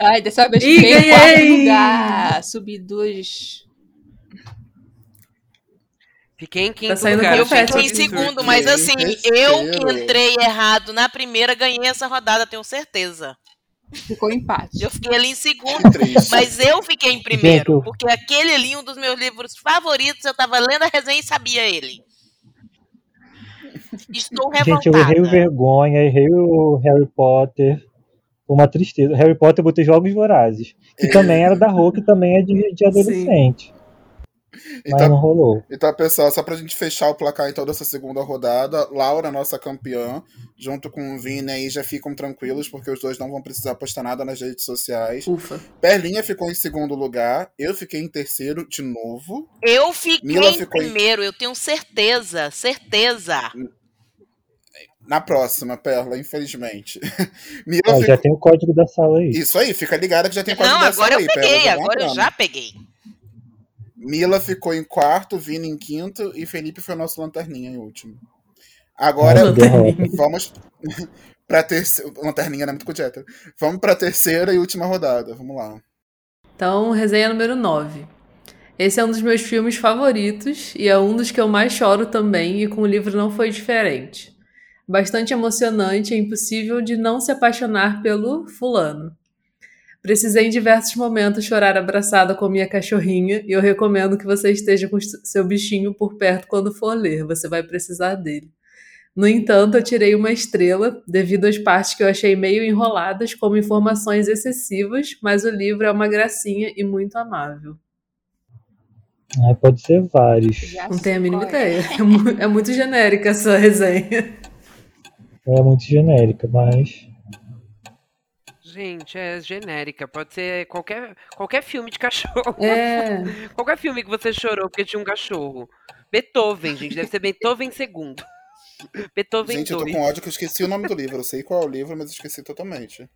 Ai, dessa vez fiquei em quarto lugar. Subi duas. Fiquei em quinto Tá lugar. Eu fiquei em segundo, mas assim, eu que entrei errado na primeira, ganhei essa rodada, tenho certeza. Ficou empate. Eu fiquei ali em segundo, mas eu fiquei em primeiro, porque aquele ali, um dos meus livros favoritos, eu tava lendo a resenha e sabia ele. Estou Gente, eu errei o revoltada. Vergonha, errei o Harry Potter. Uma tristeza. Harry Potter eu botei Jogos Vorazes. Que também era da Rô, que também é de, de adolescente. Mas não Então, rolou. então, pessoal, só pra gente fechar o placar então dessa segunda rodada, Laura, nossa campeã, junto com o Vini aí já ficam tranquilos, porque os dois não vão precisar postar nada nas redes sociais. Ufa. Perlinha ficou em segundo lugar, eu fiquei em terceiro de novo. Eu fiquei Mila em ficou em- primeiro, eu tenho certeza, certeza. Na próxima, Perla, infelizmente. Mila já ficou... tem o código da sala aí. Isso aí, fica ligada que já tem quase Não, dessa agora eu aí, Perla, peguei, já vão agora eu já peguei. Mila ficou em quarto, Vini em quinto e Felipe foi o nosso lanterninha em último. Agora Nossa, derrota. vamos pra terceira. Lanterninha não é muito hétero. Vamos pra terceira e última rodada. Vamos lá. Então, resenha número 9. Esse é um dos meus filmes favoritos e é um dos que eu mais choro também, e com o livro não foi diferente. Bastante emocionante, é impossível de não se apaixonar pelo fulano. Precisei em diversos momentos chorar abraçada com minha cachorrinha e eu recomendo que você esteja com seu bichinho por perto quando for ler, você vai precisar dele. No entanto, eu tirei uma estrela devido às partes que eu achei meio enroladas, como informações excessivas, mas o livro é uma gracinha e muito amável. Ah, pode ser vários. Já Não tenho a mínima é. ideia. É, é muito genérica essa resenha. É muito genérica, mas. Gente, é genérica. Pode ser qualquer, qualquer filme de cachorro. É. Qualquer filme que você chorou porque tinha um cachorro. Beethoven, gente. Deve ser Beethoven segundo. Beethoven Gente, eu tô 2. com ódio que eu esqueci o nome do livro. Eu sei qual é o livro, mas esqueci totalmente.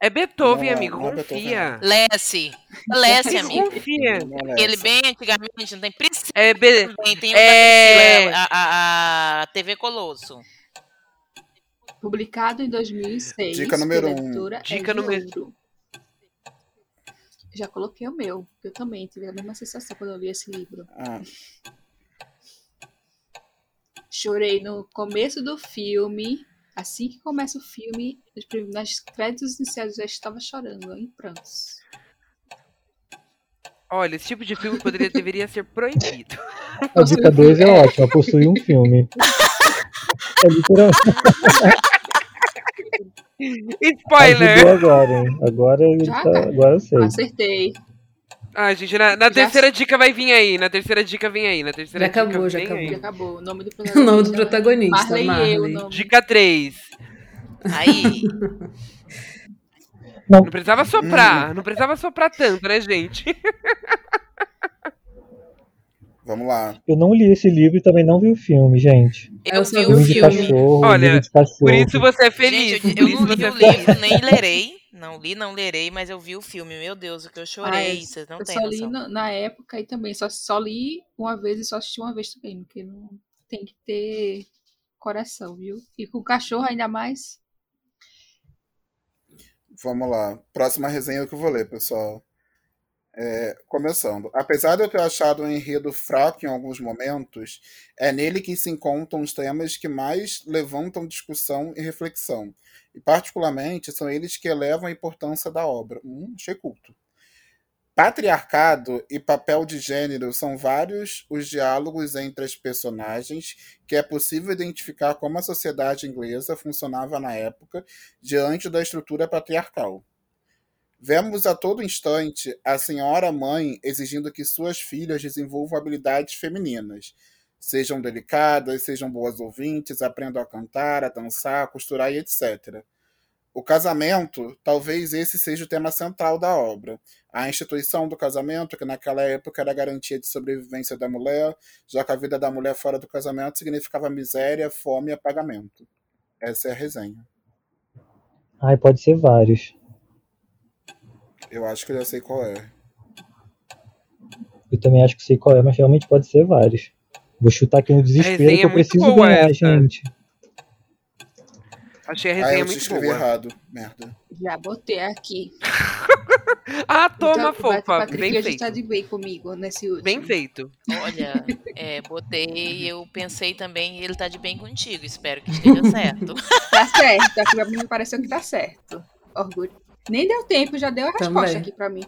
É Beethoven, Não é- amigo. não é Beethoven, confia. Lesse. Lesse, amigo. Confia. É Ele bem antigamente, não tem Priscila É, be... também, tem o É. Priscila, a, a, a TV Colosso. Publicado em 2006. Dica número um. Dica É número- Ouro. Já coloquei o meu. Eu também tive a mesma sensação quando eu li esse livro. Ah, Chorei no começo do filme. Assim que começa o filme, nas créditos iniciais eu já estava chorando, em prantos. Olha, esse tipo de filme poderia, deveria ser proibido. A dica 2 é ótima, possui um filme. É literalmente. Spoiler! Ajudou agora, hein? Agora, Já, tá- cara. agora eu sei. Acertei. Ah, gente, na, na Já terceira dica vai vir aí. Na terceira dica vem aí. Na terceira Já acabou, dica já vem acabou. Já acabou. O nome do O nome do protagonista. protagonista, Marley, Marley. eu. Dica 3. Aí, Não precisava soprar. Não precisava soprar tanto, né, gente? vamos lá. Eu não li esse livro e também não vi o filme, gente. eu vi o Filme de cachorro, Olha, livro de cachorro. Por isso você é feliz. Gente, eu, eu não li é o livro, nem lerei. Não li, não lerei, mas eu vi o filme. Meu Deus, o que eu chorei. Vocês não eu têm só li noção. na, na época e também só, só li uma vez e só assisti uma vez também, porque não tem que ter coração, viu? E com cachorro ainda mais. Vamos lá. Próxima resenha é o que eu vou ler, pessoal. É, começando. Apesar de eu ter achado o enredo fraco em alguns momentos, é nele que se encontram os temas que mais levantam discussão e reflexão. E, particularmente, são eles que elevam a importância da obra. Hum, achei culto. Patriarcado e papel de gênero são vários os diálogos entre as personagens que é possível identificar como a sociedade inglesa funcionava na época diante da estrutura patriarcal. Vemos a todo instante a senhora mãe exigindo que suas filhas desenvolvam habilidades femininas. Sejam delicadas, sejam boas ouvintes, aprendam a cantar, a dançar, a costurar e etc. O casamento, talvez esse seja o tema central da obra. A instituição do casamento, que naquela época era garantia de sobrevivência da mulher, já que a vida da mulher fora do casamento significava miséria, fome e apagamento. Essa é a resenha. Ai, pode ser vários. Eu acho que eu já sei qual é. Eu também acho que sei qual é, mas realmente pode ser vários. Vou chutar aqui no desespero que eu é preciso boa ganhar, essa. gente. Achei a Ah, resenha eu te muito escrevi boa. errado. Merda. Já botei aqui. Ah, toma, Então, fofa. Patrick Bem hoje feito. está de bem comigo nesse último. Bem feito. Olha, é, botei, eu pensei também, ele tá de bem contigo, espero que esteja certo. Tá certo. Aqui mim me pareceu que tá certo. Orgulho. Nem deu tempo, já deu a resposta Também. aqui pra mim.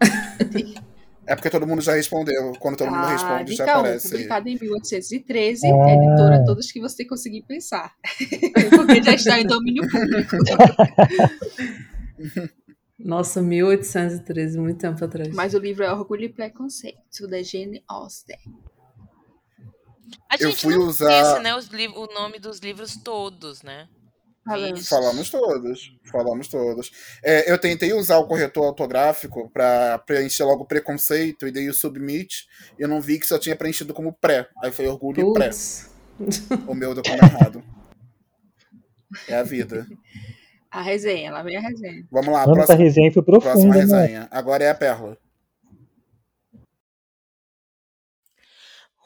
É porque todo mundo já respondeu. Quando todo mundo Ah, responde, já 1, aparece. publicado em 1813, Ah. editora Todos que você conseguir pensar. Porque já está em domínio público. Nossa, 1813, muito tempo atrás. Mas o livro é Orgulho e Preconceito, da Jane Austen. A Eu gente fui não usar- disse, né, os o nome dos livros todos, né? Falando. Isso. Falamos todos. Falamos todos. É, eu tentei usar o corretor autográfico para preencher logo preconceito e dei o submit. E eu não vi que só tinha preenchido como pré. Aí foi orgulho e pré. O meu deu como errado. É a vida. A resenha, lá vem a resenha. Vamos lá, Mano, essa próxima, resenha foi próxima profunda, né? resenha. Agora é a Pérola.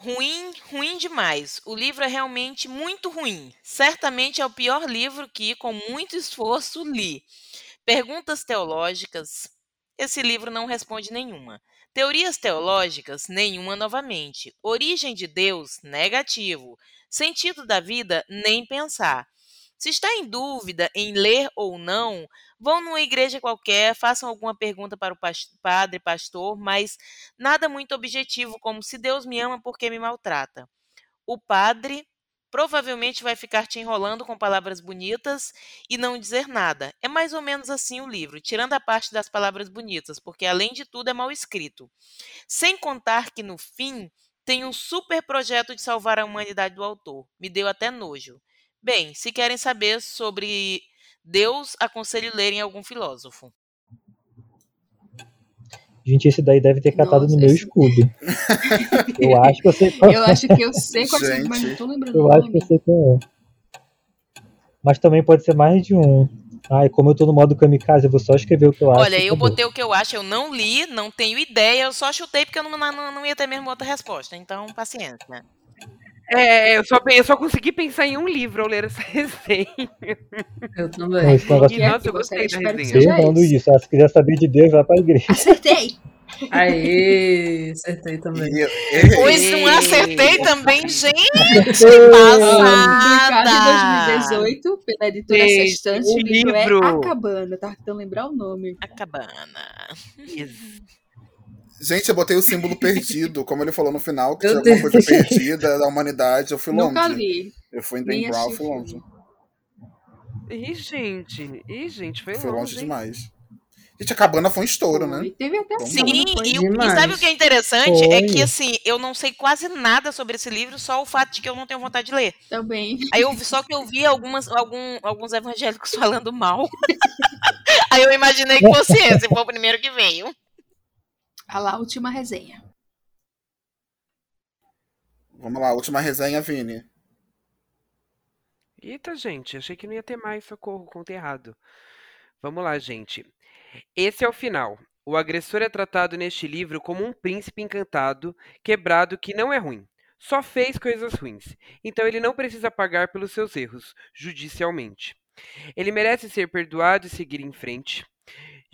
Ruim, ruim demais. O livro é realmente muito ruim. Certamente é o pior livro que, com muito esforço, li. Perguntas teológicas. Esse livro não responde nenhuma. Teorias teológicas, nenhuma novamente. Origem de Deus, negativo. Sentido da vida, nem pensar. Se está em dúvida em ler ou não, vão numa igreja qualquer, façam alguma pergunta para o pas- padre, pastor, mas nada muito objetivo, como se Deus me ama porque me maltrata. O padre provavelmente vai ficar te enrolando com palavras bonitas e não dizer nada. É mais ou menos assim o livro, tirando a parte das palavras bonitas, porque além de tudo é mal escrito. Sem contar que no fim tem um super projeto de salvar a humanidade do autor. Me deu até nojo. Bem, se querem saber sobre Deus, aconselho lerem algum filósofo. Gente, esse daí deve ter catado Nossa, no meu esse- escudo. Eu acho que eu sei qual Eu acho que eu sei qual é, mas não tô lembrando Eu o acho que eu sei qual é. Mas também pode ser mais de um. Ai, como eu tô no modo kamikaze, eu vou só escrever o que eu acho. Olha, eu botei o que eu acho, eu não li, não tenho ideia, eu só chutei porque eu não, não, não ia ter mesmo outra resposta. Então, paciência. É, eu só, eu só consegui pensar em um livro ao ler essa resenha. Eu também. Coloquei Nossa, eu gostei da resenha. eu mando isso. Ah, se quiser saber de Deus, vai pra igreja. Acertei! Aê, acertei também. Eu- errei. Pois não acertei também, gente. Publicado em Passada. 2018 pela editora Gente, Sextante, o livro é. A Cabana, tava tentando lembrar o nome. A cabana. Gente, eu botei o símbolo perdido, como ele falou no final, que Meu tinha alguma coisa Deus. perdida da humanidade. Eu fui Nunca longe. li. Eu fui em Dan Brown, fui longe. Ih, gente. Ih, gente, foi, Foi longe longe, demais. Gente, a cabana foi um estouro, né? Teve até Vamos Sim, e, o- e sabe o que é interessante? É Foi. que, assim, eu não sei quase nada sobre esse livro, só o fato de que eu não tenho vontade de ler. Também. Aí eu vi- só que eu vi algumas, algum- alguns evangélicos falando mal. Aí eu imaginei que fosse esse, foi o primeiro que veio. A lá, última resenha. Vamos lá, última resenha, Vini. Eita, gente, achei que não ia ter mais, socorro, contei errado. Vamos lá, gente. Esse é o final. O agressor é tratado neste livro como um príncipe encantado, quebrado que não é ruim. Só fez coisas ruins. Então ele não precisa pagar pelos seus erros, judicialmente. Ele merece ser perdoado e seguir em frente.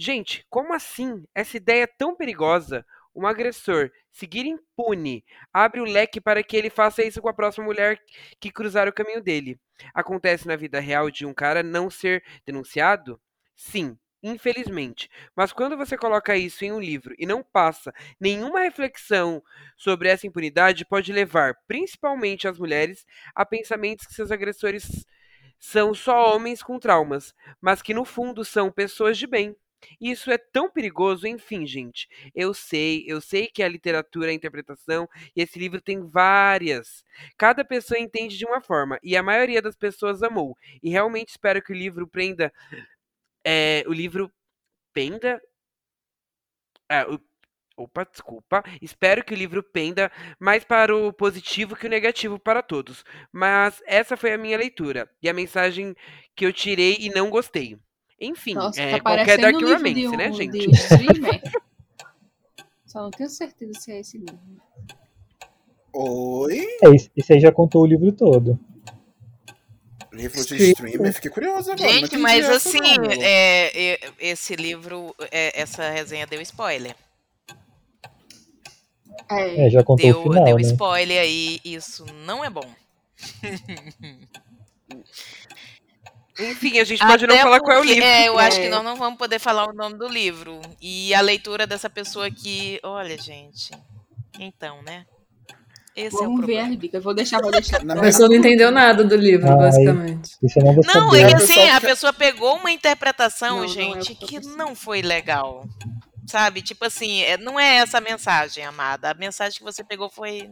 Gente, como assim? Essa ideia é tão perigosa. Um agressor seguir impune abre o leque para que ele faça isso com a próxima mulher que cruzar o caminho dele. Acontece na vida real de um cara não ser denunciado? Sim, infelizmente. Mas quando você coloca isso em um livro e não passa nenhuma reflexão sobre essa impunidade, pode levar, principalmente as mulheres, a pensamentos que seus agressores são só homens com traumas, mas que no fundo são pessoas de bem. Isso é tão perigoso, enfim, gente. Eu sei, eu sei que a literatura é a interpretação e esse livro tem várias. Cada pessoa entende de uma forma e a maioria das pessoas amou. E realmente espero que o livro prenda. É, o livro penda. É, o, opa, desculpa. Espero que o livro penda mais para o positivo que o negativo para todos. Mas essa foi a minha leitura e a mensagem que eu tirei e não gostei. Enfim, Nossa, é tá qualquer Dark livro Romance, de um, né, de gente? streamer. Só não tenho certeza se é esse livro. Oi? É, esse esse aí já contou o livro todo. Livro de Sim. streamer, fiquei curiosa agora. não Gente, mas essa, assim, é, é, esse livro, é, essa resenha deu spoiler. É, É, já contou Deu, o final, deu né? spoiler aí, isso não é bom. Enfim, a gente pode não Até falar qual é o porque- livro. É, eu acho que É. nós não vamos poder falar o nome do livro. E a leitura dessa pessoa aqui, olha, gente. Então, né? Esse é o Vamos ver problema. as dicas. Vou deixar, vou deixar. A pessoa não entendeu nada do livro, Ai. basicamente. Não Não, é que assim, a pessoa pegou uma interpretação, Não, não é gente, que que não foi legal. Sabe? Tipo assim, é- não é essa a mensagem, amada. A mensagem que você pegou foi.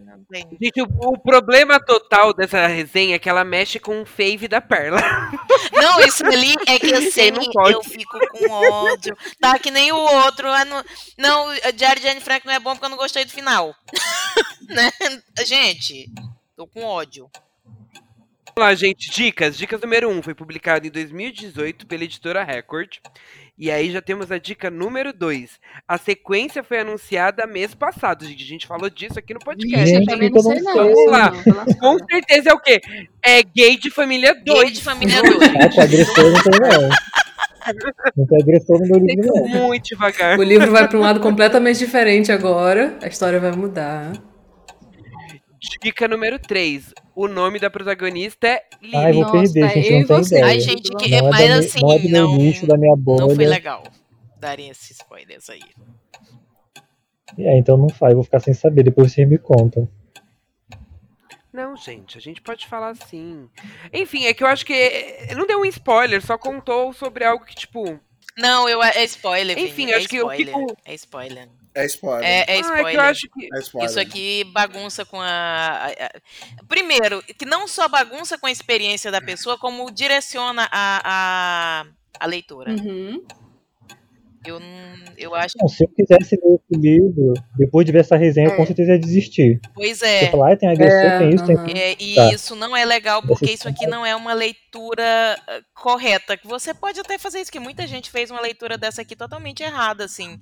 Gente, o, o problema total dessa resenha é que ela mexe com o fave da Perla. Não, isso ali é que assim, não pode. eu fico com ódio. Tá que nem o outro. ah, Não, não a Diário de Anne Frank não é bom porque eu não gostei do final. né? Gente, tô com ódio. Vamos lá, gente. Dicas. Dicas número 1 um, foi publicado em 2018 pela editora Record. E aí já temos a dica número 2. A sequência foi anunciada mês passado, gente. A gente falou disso aqui no podcast. Gente, eu também não sei não. Vamos lá. Com certeza é o quê? É gay de família 2. Gay de família 2. Ah, que agressor não tem não. Não tem agressor no livro não. Muito devagar. O livro vai para um lado completamente diferente agora. A história vai mudar. Dica número 3. O nome da protagonista é Lily. Ai, vou Nossa, perder, gente, eu não tem você. ideia. Ai, gente, que, é, mas da, mi- assim, não não, nicho, da minha bolha. não foi legal darem esses spoilers aí. É, então não faz, vou ficar sem saber, depois vocês me contam. Não, gente, a gente pode falar assim. Enfim, é que eu acho que eh, não deu um spoiler, só contou sobre algo que, tipo. Não, eu, é spoiler, Enfim, é acho que o que spoiler. o- É spoiler. É spoiler. É, é Ah, é que spoiler. eu acho que. É spoiler. Isso aqui bagunça com a, a- a- Primeiro, que não só bagunça com a experiência da pessoa, como direciona a, a, a leitura. Uhum. Eu, não- eu acho. Não, se eu quisesse ler esse livro, depois de ver essa resenha, eu com É. certeza ia desistir. Pois Você é. falar, ah, tem agressor, É, tem isso, tem aham. É, e Tá. isso não é legal porque isso aqui não é uma leitura eh, correta. Que Você pode até fazer isso, que muita gente fez uma leitura dessa aqui totalmente errada, assim.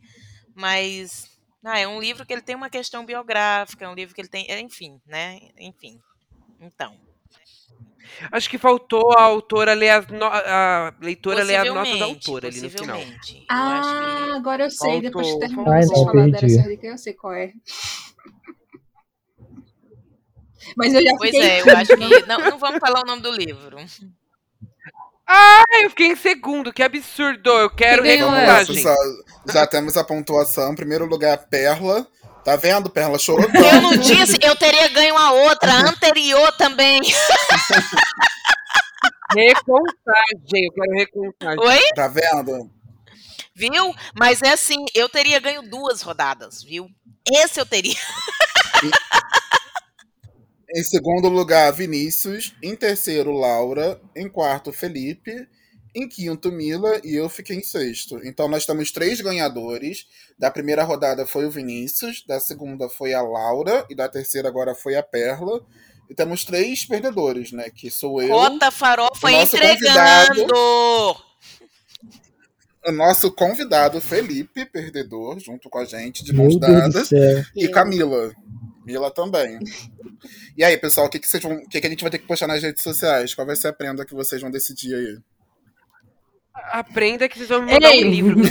Mas ah, é um livro que ele tem uma questão biográfica, é um livro que ele tem. é, Enfim, né? Enfim. Então. Acho que faltou a autora ler as no... a leitora ler as notas da autora ali no final. Eu Ah, acho agora eu sei. Depois Faltou- terminou Ai, vocês não, falarem perdi. dessa dica, eu sei qual é. Mas eu já. Pois fiquei. é, eu acho que. Não, não vamos falar o nome do livro. Ah, eu fiquei em segundo, que absurdo. Eu quero Quem ganhou recuar, essa? gente. Já, já temos a pontuação. Em primeiro lugar, Perla. Tá vendo? Perla chorou Eu tanto. não disse, eu teria ganho a outra, a anterior também. Recontagem, eu quero recontagem. Oi? Tá vendo? Viu? Mas é assim, eu teria ganho duas rodadas, viu? Esse eu teria. Em segundo lugar, Vinícius. Em terceiro, Laura. Em quarto, Felipe. Em quinto, Mila. E eu fiquei em sexto. Então nós temos três ganhadores. Da primeira rodada foi o Vinícius. Da segunda foi a Laura. E da terceira agora foi a Perla. E temos três perdedores, né? Que sou eu. Cota farofa o nosso entregando. O nosso convidado, Felipe, perdedor, junto com a gente, de mãos dadas. E Camila. Mila também. E aí, pessoal, o que, que, vocês vão, o que, que a gente vai ter que postar nas redes sociais? Qual vai ser a prenda que vocês vão decidir aí? Aprenda que vocês vão me mandar Ei. um livro.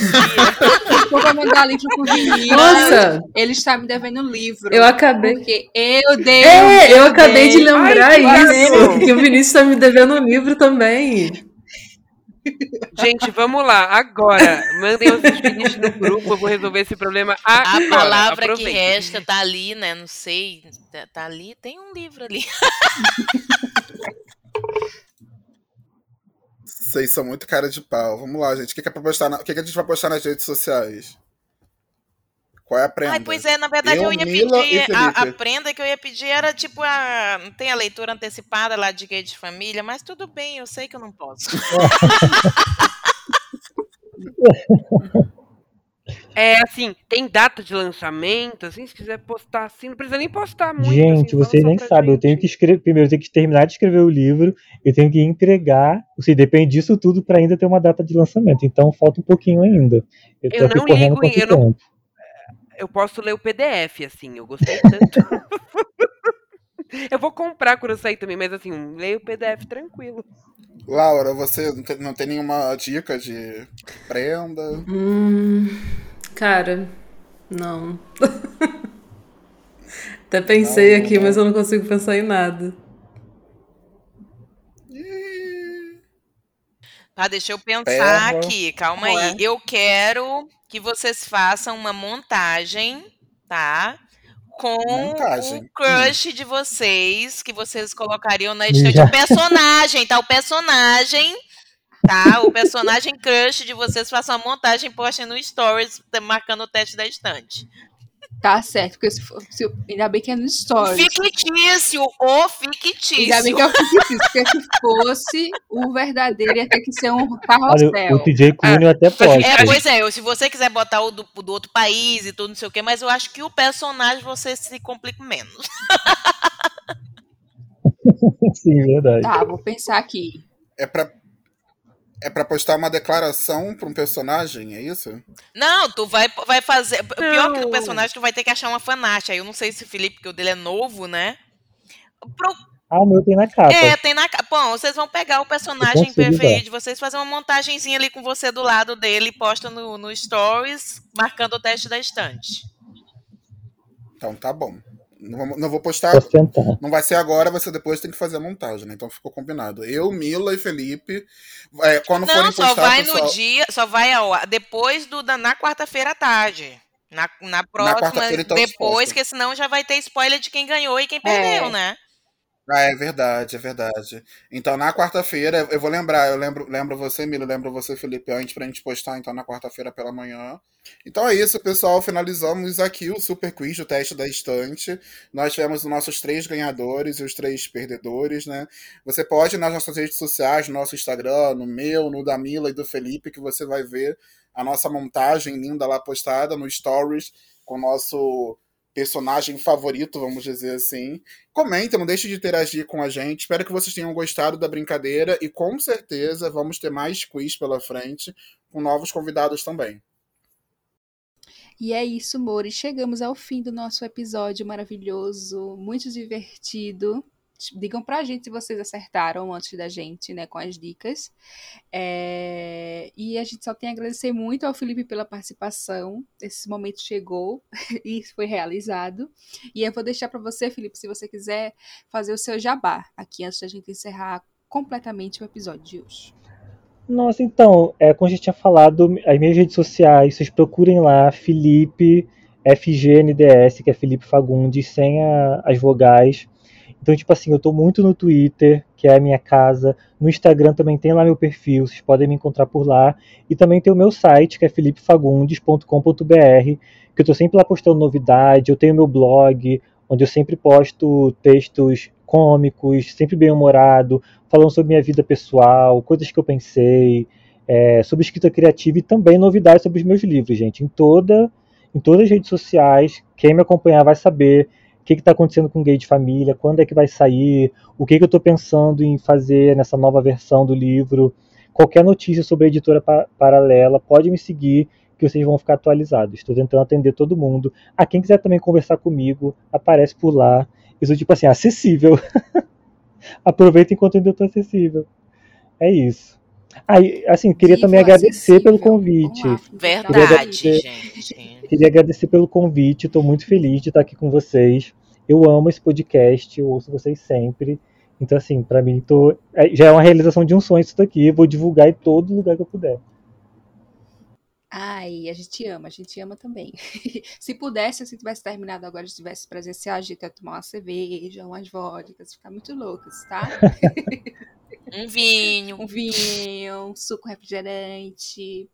Eu vou mandar livro pro Vinícius. Nossa, Ele está me devendo um livro. eu acabei. Porque eu dei. É, eu acabei de dei. lembrar Ai, que isso. Que o Vinícius tá me devendo um livro também. Gente, vamos lá. Agora, mandem os Finnish no grupo. Eu vou resolver esse problema agora. A palavra que Aproveitem. resta tá ali, né? Não sei. Tá, tá ali, tem um livro ali. Vocês são muito cara de pau. Vamos lá, gente. O que, que, é pra postar na... o que, que a gente vai postar nas redes sociais? Qual é a prenda? Ai, pois é, na verdade eu, Eu, ia Mila pedir. A, a prenda que eu ia pedir era tipo a. Não tem a leitura antecipada lá de Gay de Família, mas tudo bem, eu sei que eu não posso. É assim, tem data de lançamento, assim, se quiser postar assim, não precisa nem postar muito. assim, Gente, fala vocês nem sabem. Eu tenho que escrever. Primeiro, eu tenho que terminar de escrever o livro. Eu tenho que entregar. Ou seja, depende disso tudo para ainda ter uma data de lançamento. Então falta um pouquinho ainda. Eu Eu não ligo, eu não- tempo. Eu posso ler o PDF, assim, eu gostei tanto. eu vou comprar quando eu sair também, mas assim, leio o PDF tranquilo. Laura, você não tem, não tem nenhuma dica de prenda? Hum, cara, não. Até pensei Não, aqui, não. mas eu não consigo pensar em nada. Tá, deixa eu pensar Perla. aqui, calma Ué. aí. Eu quero que vocês façam uma montagem, tá? Com Montagem. o crush de vocês, que vocês colocariam na estante. O personagem, tá? O personagem, tá? O personagem crush de vocês, façam uma montagem, postem no Stories, marcando o teste da estante. Tá certo, porque se for- se- ainda bem que é no Stories. Fictício, o fictício. Ainda bem que é o fictício, porque se fosse o verdadeiro ia ter que ser um Olha, carrossel. o TJ Clooney eu até posso. É, pois é, eu- se você quiser botar o do, do outro país e tudo, não sei o quê, mas eu acho que o personagem você se complica menos. Sim, verdade. Tá, vou pensar aqui. É pra, é pra postar uma declaração pra um personagem, é isso? Não, tu vai, vai fazer. o Pior que Não. o personagem, tu vai ter que achar uma fanart. Aí eu não sei se o Felipe, que o dele é novo, né? Pro- Ah, o meu tem na capa. é, tem na. ca- Bom, vocês vão pegar o personagem preferido dar. de vocês, fazer uma montagenzinha ali com você do lado dele, posta no, no Stories, marcando o teste da estante. Então tá bom. Não, vou- não vou postar. Não vai ser agora, vai ser depois, tem que fazer a montagem, né? Então ficou combinado. Eu, Mila e Felipe. é, quando Não, forem só postar, vai pessoal, no dia, só vai ao depois do da, na quarta-feira à tarde. Na, na próxima, quarta-feira, então, depois, porque senão já vai ter spoiler de quem ganhou e quem É. perdeu, né? Ah, é verdade, é verdade. Então, na quarta-feira, eu vou lembrar, eu lembro, lembro você, Milo, lembro você, Felipe, antes pra gente postar, então, na quarta-feira pela manhã. Então é isso, pessoal. Finalizamos aqui o Super Quiz, o teste da estante. Nós tivemos os nossos três ganhadores e os três perdedores, né? Você pode ir nas nossas redes sociais, no nosso Instagram, no meu, no da Mila e do Felipe, que você vai ver a nossa montagem linda lá postada no Stories, com o nosso personagem favorito, vamos dizer assim. Comenta, não deixe de interagir com a gente. Espero que vocês tenham gostado da brincadeira e com certeza vamos ter mais quiz pela frente com novos convidados também. E é isso, amor. E chegamos ao fim do nosso episódio maravilhoso, muito divertido. Digam pra gente se vocês acertaram antes da gente, né, com as dicas. É, E a gente só tem a agradecer muito ao Felipe pela participação. Esse momento chegou e foi realizado. E eu vou deixar pra você, Felipe, se você quiser fazer o seu jabá aqui antes da gente encerrar completamente o episódio de hoje. Nossa, então, é, como gente tinha falado, as minhas redes sociais, vocês procurem lá, Felipe FGNDS, que é Felipe Fagundes, sem a- as vogais. Então, tipo assim, eu tô muito no Twitter, que é a minha casa. No Instagram também tem lá meu perfil, vocês podem me encontrar por lá. E também tem o meu site, que é felipefagundes.com.br, que eu tô sempre lá postando novidade. Eu tenho meu blog, onde eu sempre posto textos cômicos, sempre bem-humorado, falando sobre minha vida pessoal, coisas que eu pensei, é, sobre escrita criativa e também novidades sobre os meus livros, gente. Em toda, em todas as redes sociais, quem me acompanhar vai saber o que está acontecendo com Gay de Família, quando é que vai sair, o que, que eu estou pensando em fazer nessa nova versão do livro. Qualquer notícia sobre a editora pa- paralela, pode me seguir que vocês vão ficar atualizados. Estou tentando atender todo mundo. A quem quiser também conversar comigo, aparece por lá. Eu sou tipo assim, acessível. Aproveita enquanto ainda estou acessível. É isso. Ah, e, assim, queria Viva também agradecer pelo convite. Verdade, agradecer. gente. Queria agradecer pelo convite, estou muito feliz de estar aqui com vocês. Eu amo esse podcast, eu ouço vocês sempre. Então, assim, para mim, tô... é- já é uma realização de um sonho isso daqui. Eu vou divulgar em todo lugar que eu puder. Ai, a gente ama, a gente ama também. se pudesse, se tivesse terminado agora, se tivesse presencial, a gente ia tomar uma cerveja, umas vodkas, ficar muito loucos, tá? Um vinho. um vinho, um suco refrigerante.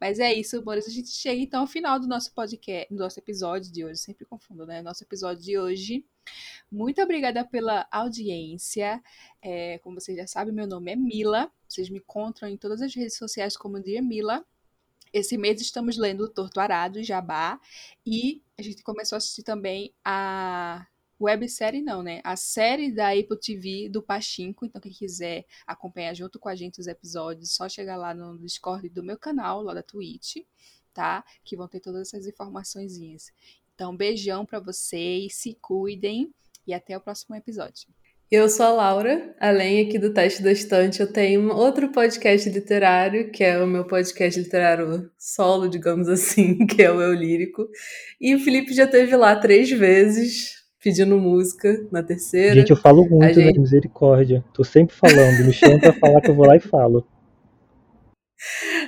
Mas é isso, amores. A gente chega então ao final do nosso podcast, do nosso episódio de hoje. Sempre confundo, né? Nosso episódio de hoje. Muito obrigada pela audiência. É, como vocês já sabem, meu nome é Mila. Vocês me encontram em todas as redes sociais como Dear Mila. Esse mês estamos lendo Torto Arado Jabá. E a gente começou a assistir também a websérie não, né? A série da Apple TV do Pachinko. Então, quem quiser acompanhar junto com a gente os episódios, só chegar lá no Discord do meu canal, lá da Twitch, tá? Que vão ter todas essas informações. Então, beijão para vocês, se cuidem e até o próximo episódio. Eu sou a Laura, além aqui do Teste da Estante, eu tenho outro podcast literário, que é o meu podcast literário solo, digamos assim, que é o Eu Lírico. E o Felipe já teve lá três vezes, pedindo música na terceira. Gente, eu falo muito, gente... né? Misericórdia. Tô sempre falando. Me chama pra falar que eu vou lá e falo.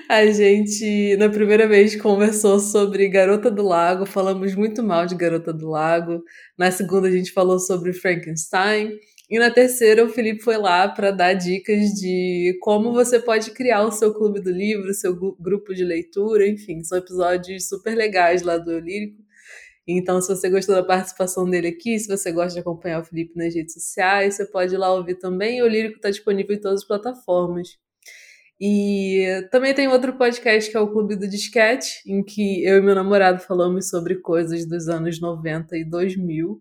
A gente, na primeira vez, conversou sobre Garota do Lago, falamos muito mal de Garota do Lago. Na segunda, a gente falou sobre Frankenstein. E na terceira, o Felipe foi lá para dar dicas de como você pode criar o seu clube do livro, seu grupo de leitura, enfim, são episódios super legais lá do Eu Lírico. Então, se você gostou da participação dele aqui, se você gosta de acompanhar o Felipe nas redes sociais, você pode ir lá ouvir também. O Lírico está disponível em todas as plataformas. E também tem outro podcast que é o Clube do Disquete, em que eu e meu namorado falamos sobre coisas dos anos 90 e 2000.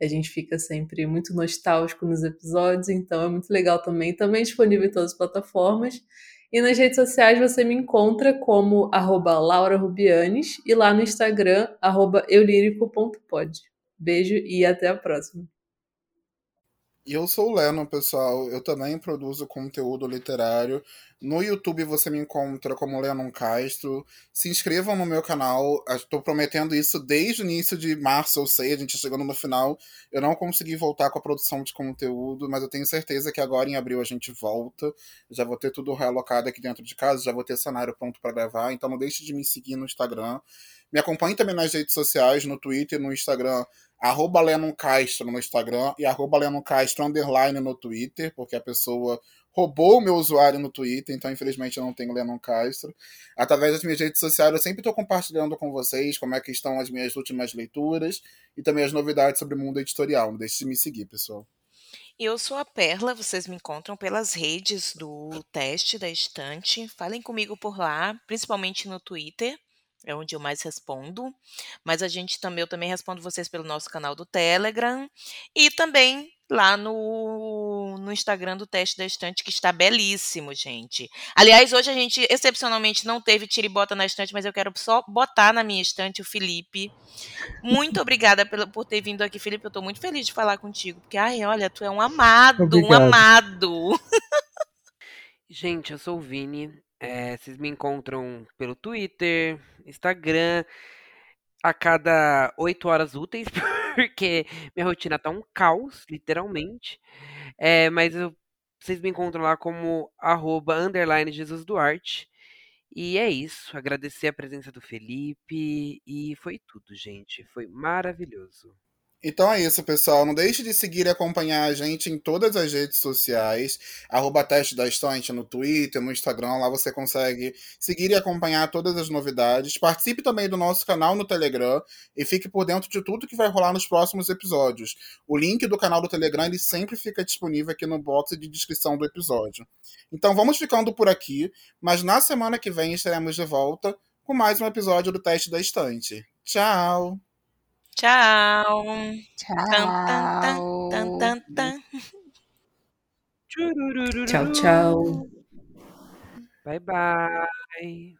A gente fica sempre muito nostálgico nos episódios, então é muito legal também. Também disponível em todas as plataformas. E nas redes sociais você me encontra como arroba Laura Rubianes e lá no Instagram, arroba eulírico.pod. Beijo e até a próxima. E eu sou o Leno, pessoal. Eu também produzo conteúdo literário. No YouTube você me encontra como Lennon Castro. Se inscrevam no meu canal. Estou prometendo isso desde o início de março, eu sei, a gente chegando no final. Eu não consegui voltar com a produção de conteúdo, mas eu tenho certeza que agora em abril a gente volta. Já vou ter tudo realocado aqui dentro de casa, já vou ter cenário pronto para gravar. Então não deixe de me seguir no Instagram. Me acompanhe também nas redes sociais, no Twitter, no Instagram, arroba Lennon Castro no Instagram e arroba Lennon Castro underline no Twitter, porque a pessoa roubou o meu usuário no Twitter, então infelizmente eu não tenho Lennon Castro. Através das minhas redes sociais eu sempre estou compartilhando com vocês como é que estão as minhas últimas leituras e também as novidades sobre o mundo editorial. Não deixe de me seguir, pessoal. Eu sou a Perla, vocês me encontram pelas redes do teste da estante. Falem comigo por lá, principalmente no Twitter é onde eu mais respondo. Mas a gente também, eu também respondo vocês pelo nosso canal do Telegram e também lá no, no Instagram do Teste da Estante, que está belíssimo, gente. Aliás, hoje a gente excepcionalmente não teve tiribota na estante, mas eu quero só botar na minha estante o Felipe. Muito obrigada por, por ter vindo aqui, Felipe. Eu estou muito feliz de falar contigo, porque, ai, olha, tu é um amado, Obrigado. um amado. Gente, eu sou o Vini. É, vocês me encontram pelo Twitter, Instagram, a cada oito horas úteis, porque minha rotina tá um caos, literalmente. É, mas eu, vocês me encontram lá como arroba, underline Jesus Duarte. E é isso. Agradecer a presença do Felipe. E foi tudo, gente. Foi maravilhoso. Então é isso, pessoal. Não deixe de seguir e acompanhar a gente em todas as redes sociais. Arroba Teste da Estante no Twitter, no Instagram. Lá você consegue seguir e acompanhar todas as novidades. Participe também do nosso canal no Telegram e fique por dentro de tudo que vai rolar nos próximos episódios. O link do canal do Telegram ele sempre fica disponível aqui no box de descrição do episódio. Então vamos ficando por aqui, mas na semana que vem estaremos de volta com mais um episódio do Teste da Estante. Tchau! Tchau. Tchau. Tchau, tchau. Bye, bye.